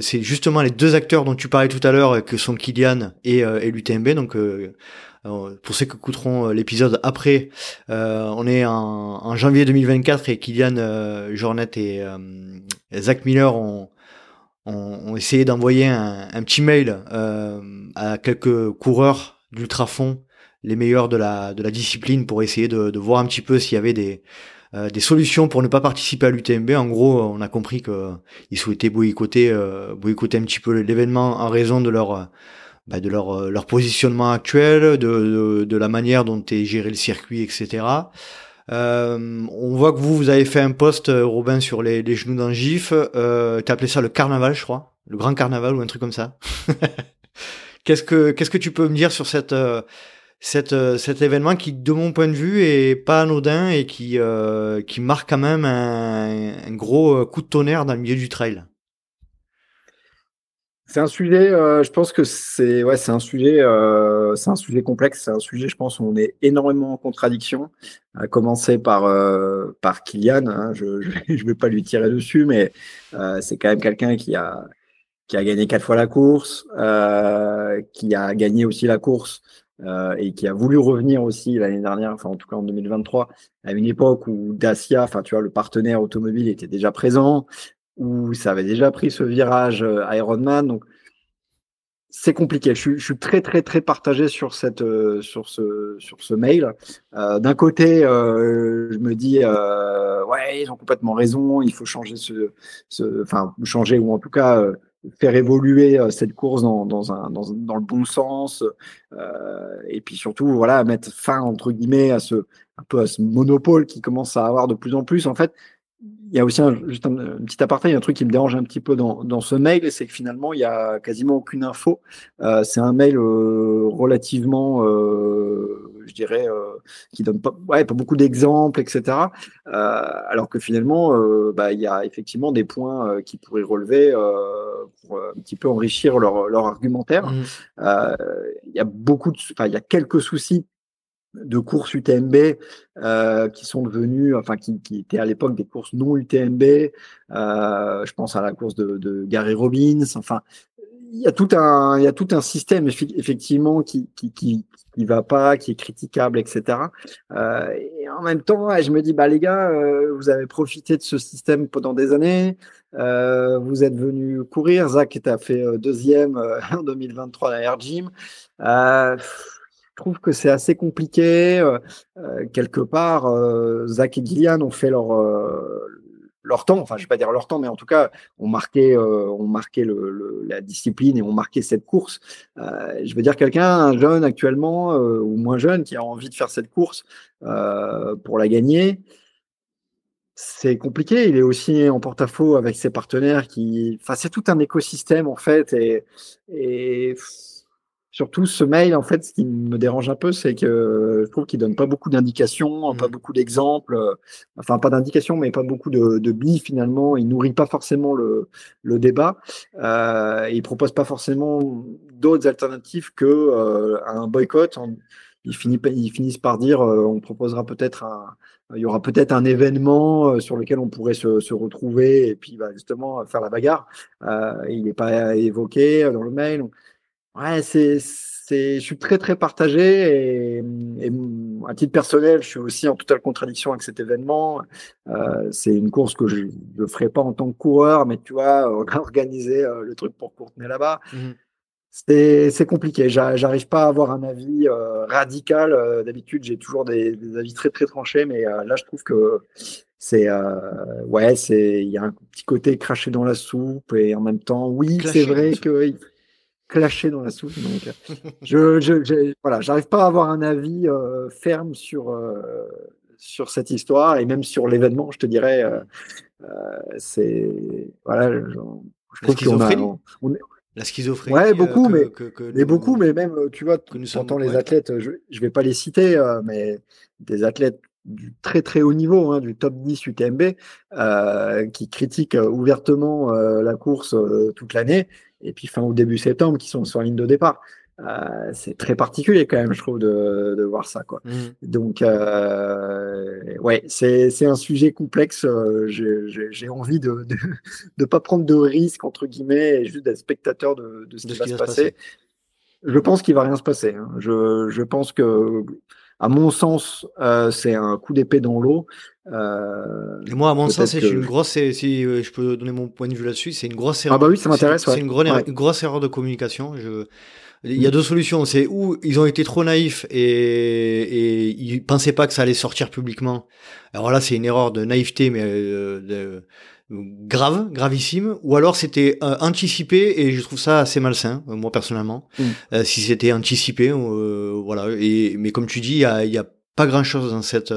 c'est justement les deux acteurs dont tu parlais tout à l'heure que sont Kylian et, euh, et l'UTMB. Donc pour ceux qui écouteront l'épisode après, on est en, janvier 2024 et Kylian Jornet et Zach Miller ont, ont, essayé d'envoyer un, petit mail à quelques coureurs d'ultrafond, les meilleurs de la, de la discipline, pour essayer de, de voir un petit peu s'il y avait des, euh, des solutions pour ne pas participer à l'UTMB. En gros, on a compris qu'ils souhaitaient boycotter, euh, boycotter un petit peu l'événement en raison de leur bah, de leur, euh, leur positionnement actuel, de, de, la manière dont est géré le circuit, etc. Euh, on voit que vous, vous avez fait un post, Robin, sur les, les genoux d'un gif. Euh, T'as appelé ça le carnaval, je crois. Le grand carnaval ou un truc comme ça. qu'est-ce que qu'est-ce que tu peux me dire sur cette cette, euh, cet événement qui, de mon point de vue, est pas anodin et qui, euh, qui marque quand même un, gros euh, coup de tonnerre dans le milieu du trail? C'est un sujet, je pense que c'est ouais, c'est un sujet, c'est un sujet complexe, c'est un sujet, je pense, où on est énormément en contradiction. À commencer par par Kylian, hein, je, ne vais pas lui tirer dessus, mais c'est quand même quelqu'un qui a qui a gagné quatre fois la course, qui a gagné aussi la course euh, et qui a voulu revenir aussi l'année dernière, enfin en tout cas en 2023, à une époque où Dacia, enfin tu vois, le partenaire automobile était déjà présent, où ça avait déjà pris ce virage euh, Ironman. Donc c'est compliqué. Je, je, suis très très très partagé sur cette euh, sur ce sur ce mail. Euh, D'un côté, euh, je me dis ouais ils ont complètement raison. Il faut changer ce, ce enfin changer ou en tout cas faire évoluer euh, cette course dans, dans, un, dans, dans le bon sens euh, et puis surtout voilà mettre fin entre guillemets à ce un peu à ce monopole qui commence à avoir de plus en plus. En fait il y a aussi un, juste un, petit aparté, il y a un truc qui me dérange un petit peu dans, dans ce mail, c'est que finalement, il y a quasiment aucune info. Euh, c'est un mail euh, relativement, euh, je dirais, euh, qui donne pas, ouais, pas beaucoup d'exemples, etc. Euh, alors que finalement, bah, il y a effectivement des points qui pourraient relever pour un petit peu enrichir leur, leur argumentaire. Mmh. Il y a beaucoup de, enfin, il y a quelques soucis de courses UTMB euh, qui sont devenues, enfin qui, étaient à l'époque des courses non UTMB. Euh, je pense à la course de, Gary Robbins. Enfin, il y a tout un, il y a tout un système effectivement qui qui, qui qui va pas, qui est critiquable, etc. Euh, et en même temps, je me dis bah les gars, vous avez profité de ce système pendant des années. Vous êtes venu courir. Zach a fait euh, deuxième en 2023 à Air Gym. Euh, trouve que c'est assez compliqué. Euh, euh, quelque part, euh, Zach et Gillian ont fait leur leur temps, enfin je vais pas dire leur temps, mais en tout cas ont marqué, ont marqué le, la discipline et ont marqué cette course. je veux dire quelqu'un, un jeune actuellement ou moins jeune, qui a envie de faire cette course pour la gagner, c'est compliqué. Il est aussi en porte-à-faux avec ses partenaires qui, enfin c'est tout un écosystème en fait et, et Surtout ce mail, en fait, ce qui me dérange un peu, c'est que je trouve qu'il donne pas beaucoup d'indications, pas mmh. beaucoup d'exemples, euh, enfin pas d'indications, mais pas beaucoup de, de billes finalement. Il nourrit pas forcément le, le débat. Euh, il propose pas forcément d'autres alternatives que euh, un boycott. Il finit, ils finissent par dire, euh, on proposera peut-être un, il y aura peut-être un événement euh, sur lequel on pourrait se, se retrouver et puis bah, justement faire la bagarre. il n'est pas évoqué dans le mail. Ouais, c'est, c'est, je suis très très partagé et, et, à titre personnel, je suis aussi en totale contradiction avec cet événement. Euh, c'est une course que je ne ferai pas en tant que coureur, mais tu vois, organisé euh, le truc pour Courtenay là-bas. Mmh c'est, c'est compliqué. J'arrive pas à avoir un avis euh, radical. Euh, d'habitude, j'ai toujours des, des, avis très très tranchés, mais euh, là, je trouve que c'est ouais, c'est il y a un petit côté craché dans la soupe et en même temps, oui, c'est vrai que clasher dans la soupe. Donc, euh, je, je, voilà, j'arrive pas à avoir un avis euh, ferme sur, euh, sur cette histoire et même sur l'événement, je te dirais. c'est voilà, je, trouve qu'on a. la schizophrénie. Ouais, beaucoup, mais, mais beaucoup, mais même, tu vois, tu entends les athlètes, je, je vais pas les citer, mais des athlètes du très très haut niveau, hein, du top 10 UTMB, euh, qui critiquent ouvertement euh, la course euh, toute l'année, et puis fin au début septembre, qui sont sur la ligne de départ. c'est très particulier quand même, je trouve, de, de voir ça. Quoi. Mmh. Donc, ouais, c'est un sujet complexe. J'ai envie de ne pas prendre de risques, entre guillemets, et juste d'être spectateur de, de ce qui va se passer. je pense qu'il va rien se passer. Hein. Je, je, pense que, à mon sens, euh, c'est un coup d'épée dans l'eau. Euh, moi, à mon sens, c'est une grosse. Si je peux donner mon point de vue là-dessus, c'est une grosse erreur. Ah bah oui, ça m'intéresse. C'est une, une, grosse erreur de communication. Je, il y a deux solutions. C'est où ils ont été trop naïfs et, et ils pensaient pas que ça allait sortir publiquement. Alors là, c'est une erreur de naïveté, mais euh, de, grave, gravissime. Ou alors c'était euh, anticipé et je trouve ça assez malsain, euh, moi personnellement. Mm. si c'était anticipé, voilà. Et mais comme tu dis, il y a, y a pas grand chose dans cette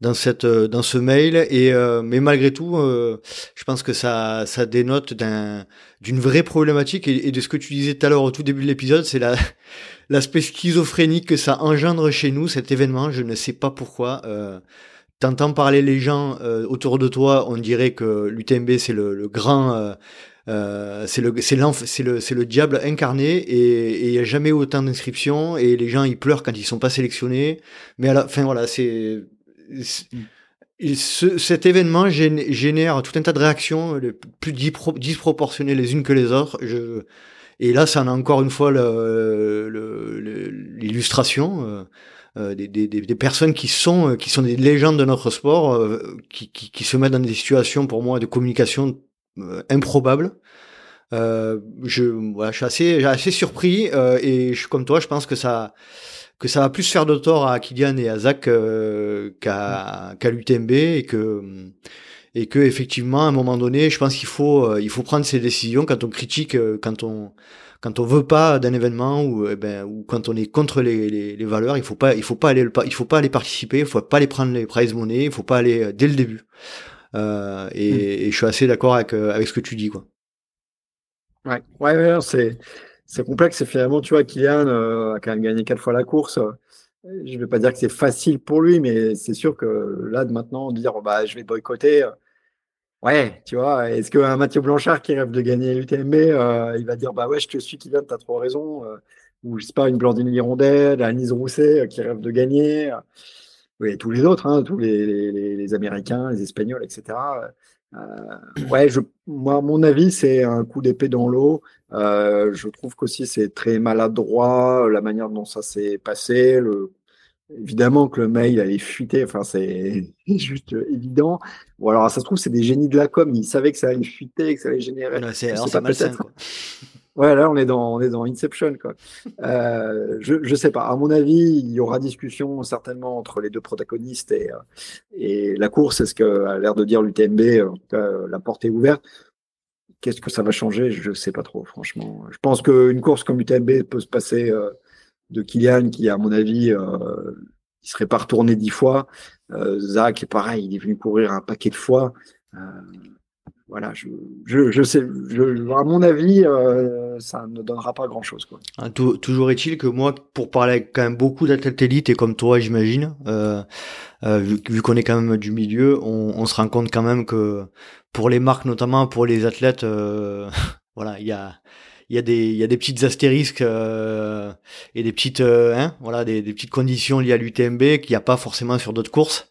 dans cette euh, dans ce mail et euh, mais malgré tout euh, je pense que ça ça dénote d'un d'une vraie problématique et, de ce que tu disais tout à l'heure au tout début de l'épisode c'est la l'aspect schizophrénique que ça engendre chez nous cet événement je ne sais pas pourquoi euh, t'entends parler les gens autour de toi on dirait que l'UTMB c'est le, grand euh, c'est le c'est le le diable incarné et il y a jamais autant d'inscriptions et les gens ils pleurent quand ils sont pas sélectionnés mais à la fin voilà c'est cet événement génère tout un tas de réactions plus disproportionnées les unes que les autres. Et là, ça en a encore une fois l'illustration euh, euh, des, des, des, personnes qui sont qui sont des légendes de notre sport, euh, qui, qui, qui, se mettent dans des situations pour moi de communication improbables. je, voilà, je suis assez, assez surpris et je comme toi, je pense que ça que ça va plus faire de tort à Kylian et à Zach euh, qu'à l'UTMB et que et que effectivement à un moment donné, je pense qu'il faut euh, il faut prendre ses décisions quand on critique, euh, quand on quand on veut pas d'un événement ou eh ben ou quand on est contre les, les, les, valeurs, il faut pas il faut pas aller il faut pas aller participer, il faut pas aller prendre les prize money, il faut pas aller dès le début. Euh, et, mm. et, je suis assez d'accord avec avec ce que tu dis quoi. Ouais, ouais, ouais c'est c'est complexe. Et finalement, tu vois, Kylian euh, a quand même gagné quatre fois la course. Je ne vais pas dire que c'est facile pour lui, mais c'est sûr que là, de maintenant, dire bah, je vais boycotter, euh, ouais, tu vois, est-ce qu'un Mathieu Blanchard qui rêve de gagner l'UTMB, euh, il va dire bah ouais, je te suis, Kylian, tu as trop raison Ou je sais pas, une Blandine Hirondelle, Anise Rousset qui rêve de gagner. Oui, tous les autres, hein, tous les, Américains, les Espagnols, etc. ouais, je, moi, mon avis, c'est un coup d'épée dans l'eau. Euh, je trouve qu'aussi c'est très maladroit la manière dont ça s'est passé. Le... Évidemment que le mail allait fuiter, enfin c'est juste évident. Ou alors ça se trouve c'est des génies de la com, ils savaient que ça allait fuiter, que ça allait générer. c'est pas malsain. Quoi. Ouais, là on est dans on est dans Inception quoi. Euh, je je sais pas. À mon avis, il y aura discussion certainement entre les deux protagonistes et euh, et la course. Est-ce que a l'air de dire l'UTMB, en tout cas la porte est ouverte. Qu'est-ce que ça va changer? Je ne sais pas trop, franchement. Je pense qu'une course comme UTMB peut se passer euh, de Kylian, qui, à mon avis, euh, il serait pas retourné dix fois. Euh, Zach, pareil, il est venu courir un paquet de fois. Euh, voilà, je, sais, à mon avis, euh, ça ne donnera pas grand-chose. Ah, toujours est-il que moi, pour parler avec quand même beaucoup d'athlètes élites et comme toi, j'imagine, euh, vu, qu'on est quand même du milieu, on, on, se rend compte quand même que pour les marques, notamment pour les athlètes, voilà, il y a il y a des il y a des petites astérisques euh, et des petites hein, voilà des, des, petites conditions liées à l'UTMB qu'il n'y a pas forcément sur d'autres courses.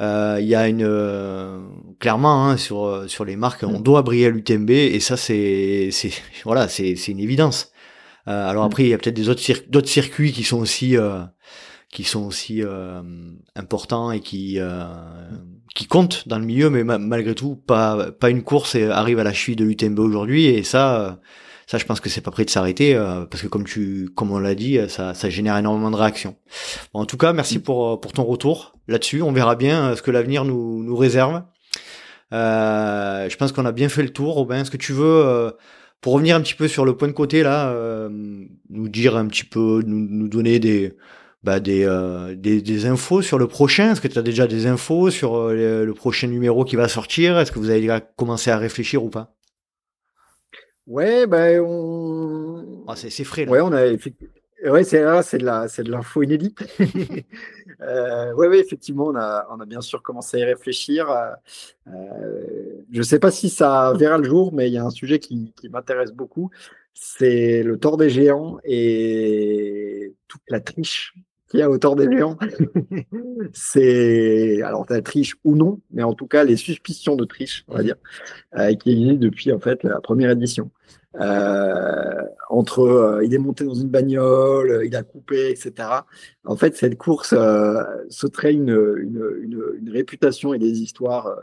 Euh, il y a une euh, clairement hein, sur sur les marques, on mm. doit briller à l'UTMB et ça c'est c'est voilà c'est c'est une évidence. Euh, alors mm. après il y a peut-être des autres d'autres circuits qui sont aussi qui sont aussi importants et qui qui comptent dans le milieu, mais malgré tout pas pas une course arrive à la cheville de l'UTMB aujourd'hui et ça ça, je pense que c'est pas prêt de s'arrêter euh, parce que comme tu, comme on l'a dit, ça, ça génère énormément de réactions. en tout cas, merci pour euh, pour ton retour là-dessus. On verra bien euh, ce que l'avenir nous nous réserve. Euh, je pense qu'on a bien fait le tour. Robin, est-ce que tu veux, pour revenir un petit peu sur le point de côté là, nous dire un petit peu, nous, donner des bah, des, des, des, infos sur le prochain? Est-ce que tu as déjà des infos sur le, le, prochain numéro qui va sortir? Est-ce que vous avez déjà commencé à réfléchir ou pas? Ouais, ben on. Ah, c'est frais là. Ouais, on a Ouais, c'est ah, c'est de la c'est de l'info inédite. euh, ouais, ouais, effectivement, on a on a bien sûr commencé à y réfléchir. Euh, je sais pas si ça verra le jour, mais il y a un sujet qui, qui m'intéresse beaucoup. C'est le tort des géants et toute la triche qui est à hauteur des géants. c'est alors la triche ou non, mais en tout cas les suspicions de triche, on va dire, euh, qui existent depuis en fait la première édition. Euh, entre euh, il est monté dans une bagnole, il a coupé, etc. En fait, cette course euh, se traîne une, une, une, une, réputation et des histoires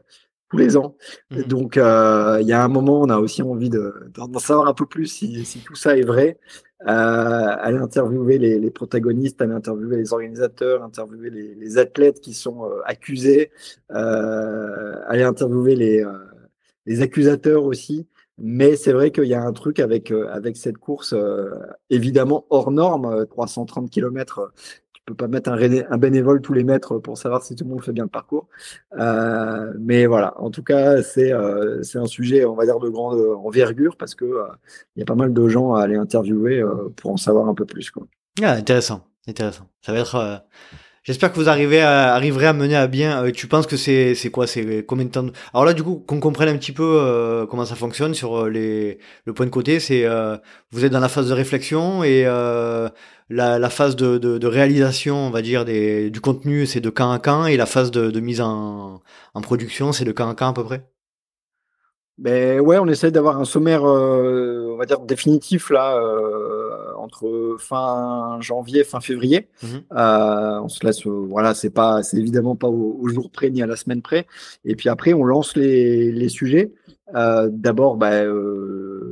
tous les ans. Mhm. Donc, il y a un moment, on a aussi envie d'en savoir un peu plus si, si tout ça est vrai. Euh, aller interviewer les, les, protagonistes, aller interviewer les organisateurs, interviewer les, les athlètes qui sont euh, accusés, euh, aller interviewer les, euh, les accusateurs aussi. Mais c'est vrai qu'il y a un truc avec, euh, avec cette course, évidemment hors norme, 330 km peux pas mettre un, bénévole tous les mètres pour savoir si tout le monde fait bien le parcours. Euh, mais voilà, en tout cas, c'est euh, c'est un sujet, on va dire, de grande envergure parce que euh, il y a pas mal de gens à aller interviewer pour en savoir un peu plus. Quoi. Ah, intéressant, intéressant. Ça va être. J'espère que vous arriverez à mener à bien. tu penses que c'est quoi C'est combien de temps Alors là, du coup, qu'on comprenne un petit peu comment ça fonctionne sur les le point de côté, c'est vous êtes dans la phase de réflexion et la, phase de, réalisation, on va dire, du contenu, c'est de camp à camp, et la phase de, mise en, production, c'est de camp à camp à peu près? Ben ouais, on essaie d'avoir un sommaire, euh, on va dire définitif là, euh, entre fin janvier, fin février. Mmh euh, on se laisse, voilà, c'est pas, c'est évidemment pas au, jour près ni à la semaine près. Et puis après, on lance les, les sujets. D'abord, ben,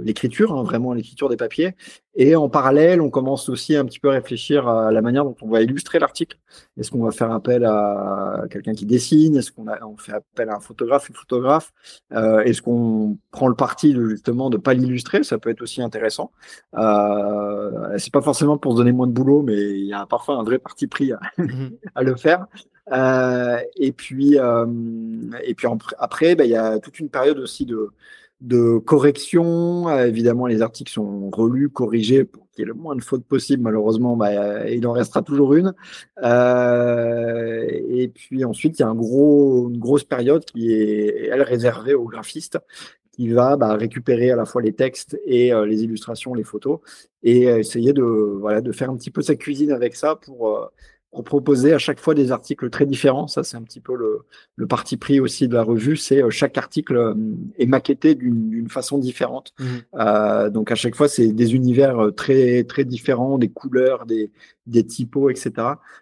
l'écriture, hein, vraiment l'écriture des papiers. Et en parallèle, on commence aussi un petit peu à réfléchir à la manière dont on va illustrer l'article. Est-ce qu'on va faire appel à quelqu'un qui dessine? Est-ce qu'on on fait appel à un photographe, une photographe? Euh, Est-ce qu'on prend le parti de, justement de pas l'illustrer? Ça peut être aussi intéressant. Euh, c'est pas forcément pour se donner moins de boulot, mais il y a parfois un vrai parti pris à, mhm. à le faire. Euh, et puis, euh, et puis après, ben, il y a toute une période aussi de de correction. Euh, évidemment, les articles sont relus, corrigés pour qu'il y ait le moins de fautes possible. Malheureusement, bah, euh, il en restera toujours une. Euh, et puis ensuite, il y a un gros, une grosse période qui est, elle, réservée aux graphistes qui va bah, récupérer à la fois les textes et les illustrations, les photos, et essayer de, voilà, de faire un petit peu sa cuisine avec ça pour pour proposer à chaque fois des articles très différents. Ça, c'est un petit peu le, le, parti pris aussi de la revue. C'est euh, chaque article euh, est maquetté d'une façon différente. Mmh. Euh, donc à chaque fois, c'est des univers très très différents, des couleurs, des, des typos, etc.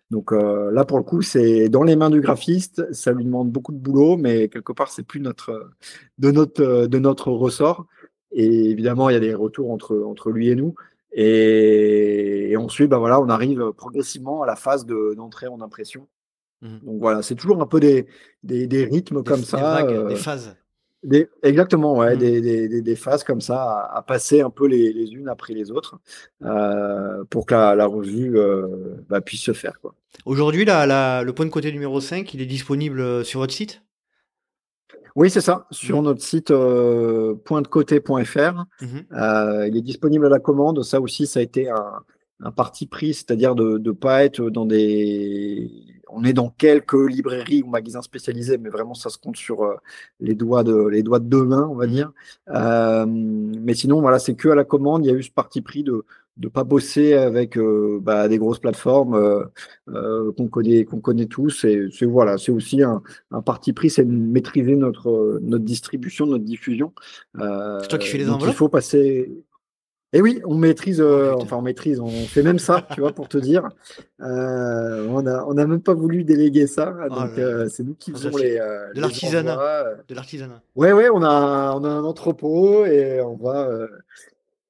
Donc là, pour le coup, c'est dans les mains du graphiste. Ça lui demande beaucoup de boulot, mais quelque part, c'est plus notre de notre de notre ressort. Et évidemment, il y a des retours entre entre lui et nous. Et, ensuite, bah voilà, on arrive progressivement à la phase d'entrée en impression. Mmh. Donc voilà, c'est toujours un peu des, des, des rythmes comme ça. Des, euh, des phases. Des, exactement, ouais, mmh. des, des, phases comme ça à, passer un peu les, les, unes après les autres euh, pour que la, la revue euh, bah, puisse se faire. Aujourd'hui, le point de côté numéro 5, il est disponible sur votre site? Oui, c'est ça, sur mmh. notre site euh, pointecoté.fr. Mmh euh, il est disponible à la commande. Ça aussi, ça a été un, un parti pris, c'est-à-dire de ne pas être dans des. On est dans quelques librairies ou magasins spécialisés, mais vraiment, ça se compte sur euh, les, doigts de, les doigts de deux mains, on va mmh dire. Euh, mais sinon, voilà, c'est que à la commande. Il y a eu ce parti pris de de pas bosser avec euh, bah, des grosses plateformes euh, euh, qu'on connaît qu'on connaît tous et c'est voilà c'est aussi un, un, parti pris c'est de maîtriser notre notre distribution notre diffusion c'est toi qui fais les enveloppes il faut passer et oui, on maîtrise, oh, enfin on maîtrise, on fait même ça, tu vois, pour te dire. on a, on a même pas voulu déléguer ça, oh donc c'est nous qui faisons les. de l'artisanat. De l'artisanat. Ouais, ouais, on a, on a un entrepôt et on va,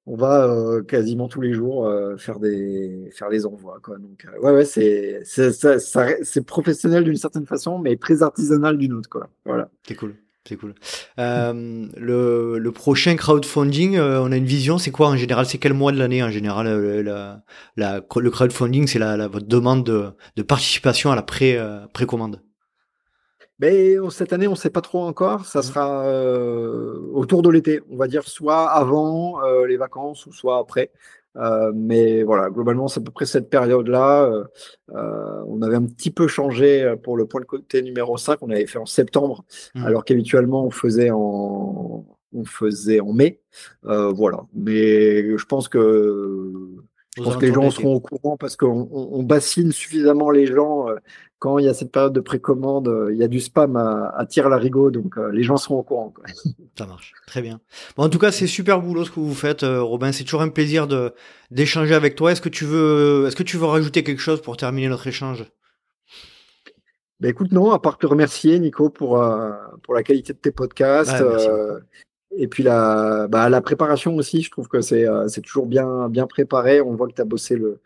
on va euh, quasiment tous les jours euh, faire des faire les envois quoi. Donc euh, ouais ouais c'est c'est professionnel d'une certaine façon mais très artisanal d'une autre quoi. Voilà. C'est cool c'est cool. Le, le prochain crowdfunding on a une vision c'est quoi en général? C'est quel mois de l'année en général le crowdfunding c'est la, la, votre demande de, de participation à la pré précommande? Ben, cette année, on ne sait pas trop encore. Ça mmh. sera euh, autour de l'été, on va dire soit avant euh, les vacances ou soit après. Euh, mais voilà, globalement, c'est à peu près cette période-là. on avait un petit peu changé pour le point de côté numéro 5. On avait fait en septembre, mmh. alors qu'habituellement, on faisait en, on faisait en mai. voilà. Mais je pense que Je pense que les gens seront au courant parce qu'on bassine suffisamment les gens. Euh, quand il y a cette période de précommande, euh, il y a du spam à, à la larigot, donc les gens seront au courant. Ça marche, très bien. Bon, en tout cas, c'est super boulot ce que vous faites, Robin. C'est toujours un plaisir de d'échanger avec toi. Est-ce que tu veux, est-ce que tu veux rajouter quelque chose pour terminer notre échange? Ben écoute, non, à part te remercier, Nico, pour, pour la qualité de tes podcasts. Et puis la, bah, la préparation aussi, je trouve que c'est euh, toujours bien, bien préparé. On voit que tu as bossé le,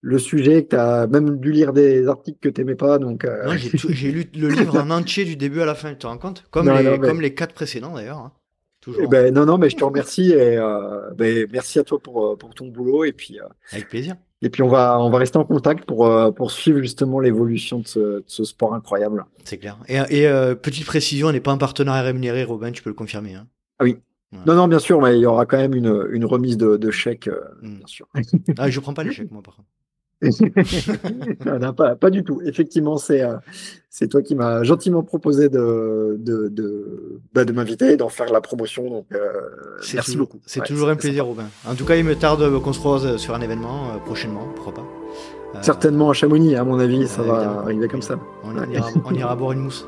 le sujet, que tu as même dû lire des articles que tu n'aimais pas. Donc, euh, j'ai lu le livre en entier du début à la fin, tu te rends compte? Comme, les, comme les quatre précédents d'ailleurs. Hein. Eh ben, non, non, mais je te remercie et euh, ben, merci à toi pour, pour ton boulot. Et puis, Avec plaisir. Et puis on va, on va rester en contact pour, pour suivre justement l'évolution de ce, de ce, sport incroyable. C'est clair. Et, et petite précision, on n'est pas un partenariat rémunéré, Robin, tu peux le confirmer. Hein. Ah oui. Non, non, bien sûr, mais il y aura quand même une, une remise de, de chèque, euh, hmm. bien sûr. ah, je prends pas les chèques, moi, par contre. non, pas, pas, du tout. Effectivement, c'est euh, c'est toi qui m'as gentiment proposé de, de, de, bah, de m'inviter et d'en faire la promotion. Donc, euh, merci beaucoup. C'est toujours un plaisir, Robin. En tout cas, il me tarde qu'on se croise sur un événement prochainement, pourquoi pas. Certainement à Chamonix, à mon avis, ça va arriver comme ça. On, ira, on ira boire une mousse.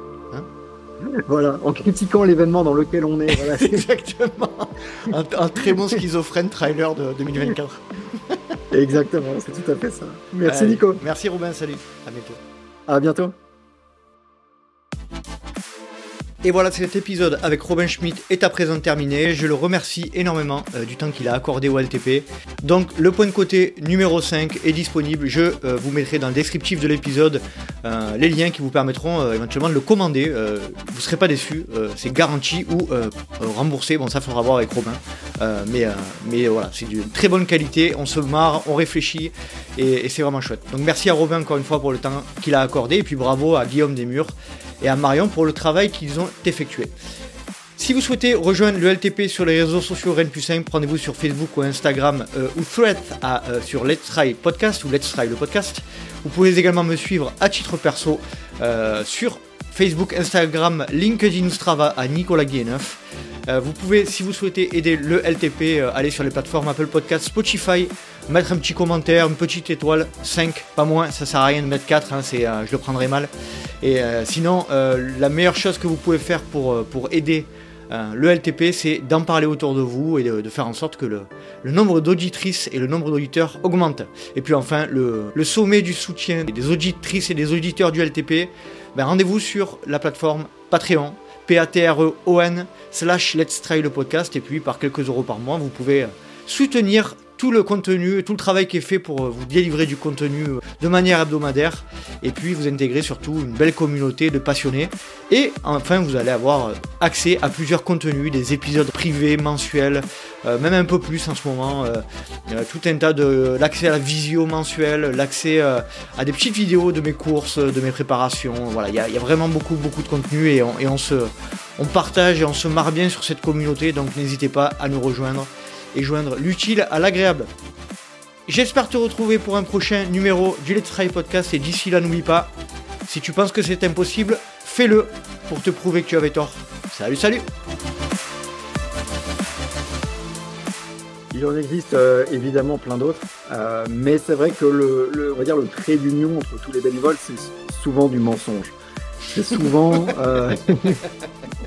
Voilà, en critiquant l'événement dans lequel on est. Exactement. Un, très bon schizophrène trailer de 2024. Exactement, c'est tout à fait ça. Merci Nico. Merci Robin, salut. À bientôt. À bientôt. Et voilà, cet épisode avec Robin Schmidt est à présent terminé. Je le remercie énormément euh, du temps qu'il a accordé au LTP. Donc, le point de côté numéro 5 est disponible. Je euh, vous mettrai dans le descriptif de l'épisode euh, les liens qui vous permettront éventuellement de le commander. vous ne serez pas déçus, c'est garanti ou remboursé. Bon, ça faudra voir avec Robin. mais, mais voilà, c'est d'une très bonne qualité. On se marre, on réfléchit et, et c'est vraiment chouette. Donc, merci à Robin encore une fois pour le temps qu'il a accordé. Et puis bravo à Guillaume Desmurs et à Marion pour le travail qu'ils ont effectué. Si vous souhaitez rejoindre le LTP sur les réseaux sociaux Rennes plus 5, rendez-vous sur Facebook ou Instagram euh, ou Thread euh, sur Let's Try Podcast ou Let's Try le podcast. Vous pouvez également me suivre à titre perso euh, sur Facebook, Instagram, LinkedIn Strava à Nicolas Guilleneuf. vous pouvez, si vous souhaitez aider le LTP, aller sur les plateformes Apple Podcast, Spotify, mettre un petit commentaire, une petite étoile, 5, pas moins, ça sert à rien de mettre 4, hein, c'est, je le prendrai mal. Et sinon, la meilleure chose que vous pouvez faire pour, pour aider euh, le LTP, c'est d'en parler autour de vous et de, faire en sorte que le, nombre d'auditrices et le nombre d'auditeurs augmentent. Et puis enfin, le, sommet du soutien des auditrices et des auditeurs du LTP, ben rendez-vous sur la plateforme Patreon, P-A-T-R-E-O-N, slash Let's Try le podcast. Et puis par quelques euros par mois, vous pouvez soutenir le contenu, tout le travail qui est fait pour euh, vous délivrer du contenu euh, de manière hebdomadaire. Et puis vous intégrer surtout une belle communauté de passionnés. Et enfin vous allez avoir euh, accès à plusieurs contenus, des épisodes privés, mensuels, même un peu plus en ce moment, tout un tas de l'accès à la visio mensuelle, l'accès à des petites vidéos de mes courses, de mes préparations, voilà, il y, a vraiment beaucoup beaucoup de contenu et on, et on se on partage et on se marre bien sur cette communauté. Donc n'hésitez pas à nous rejoindre et joindre l'utile à l'agréable. J'espère te retrouver pour un prochain numéro du Let's Try Podcast et d'ici là n'oublie pas, si tu penses que c'est impossible, fais-le pour te prouver que tu avais tort. Salut salut Il en existe euh, évidemment plein d'autres, euh, mais c'est vrai que le, on va dire le trait d'union entre tous les bénévoles, c'est souvent du mensonge. C'est souvent... Euh,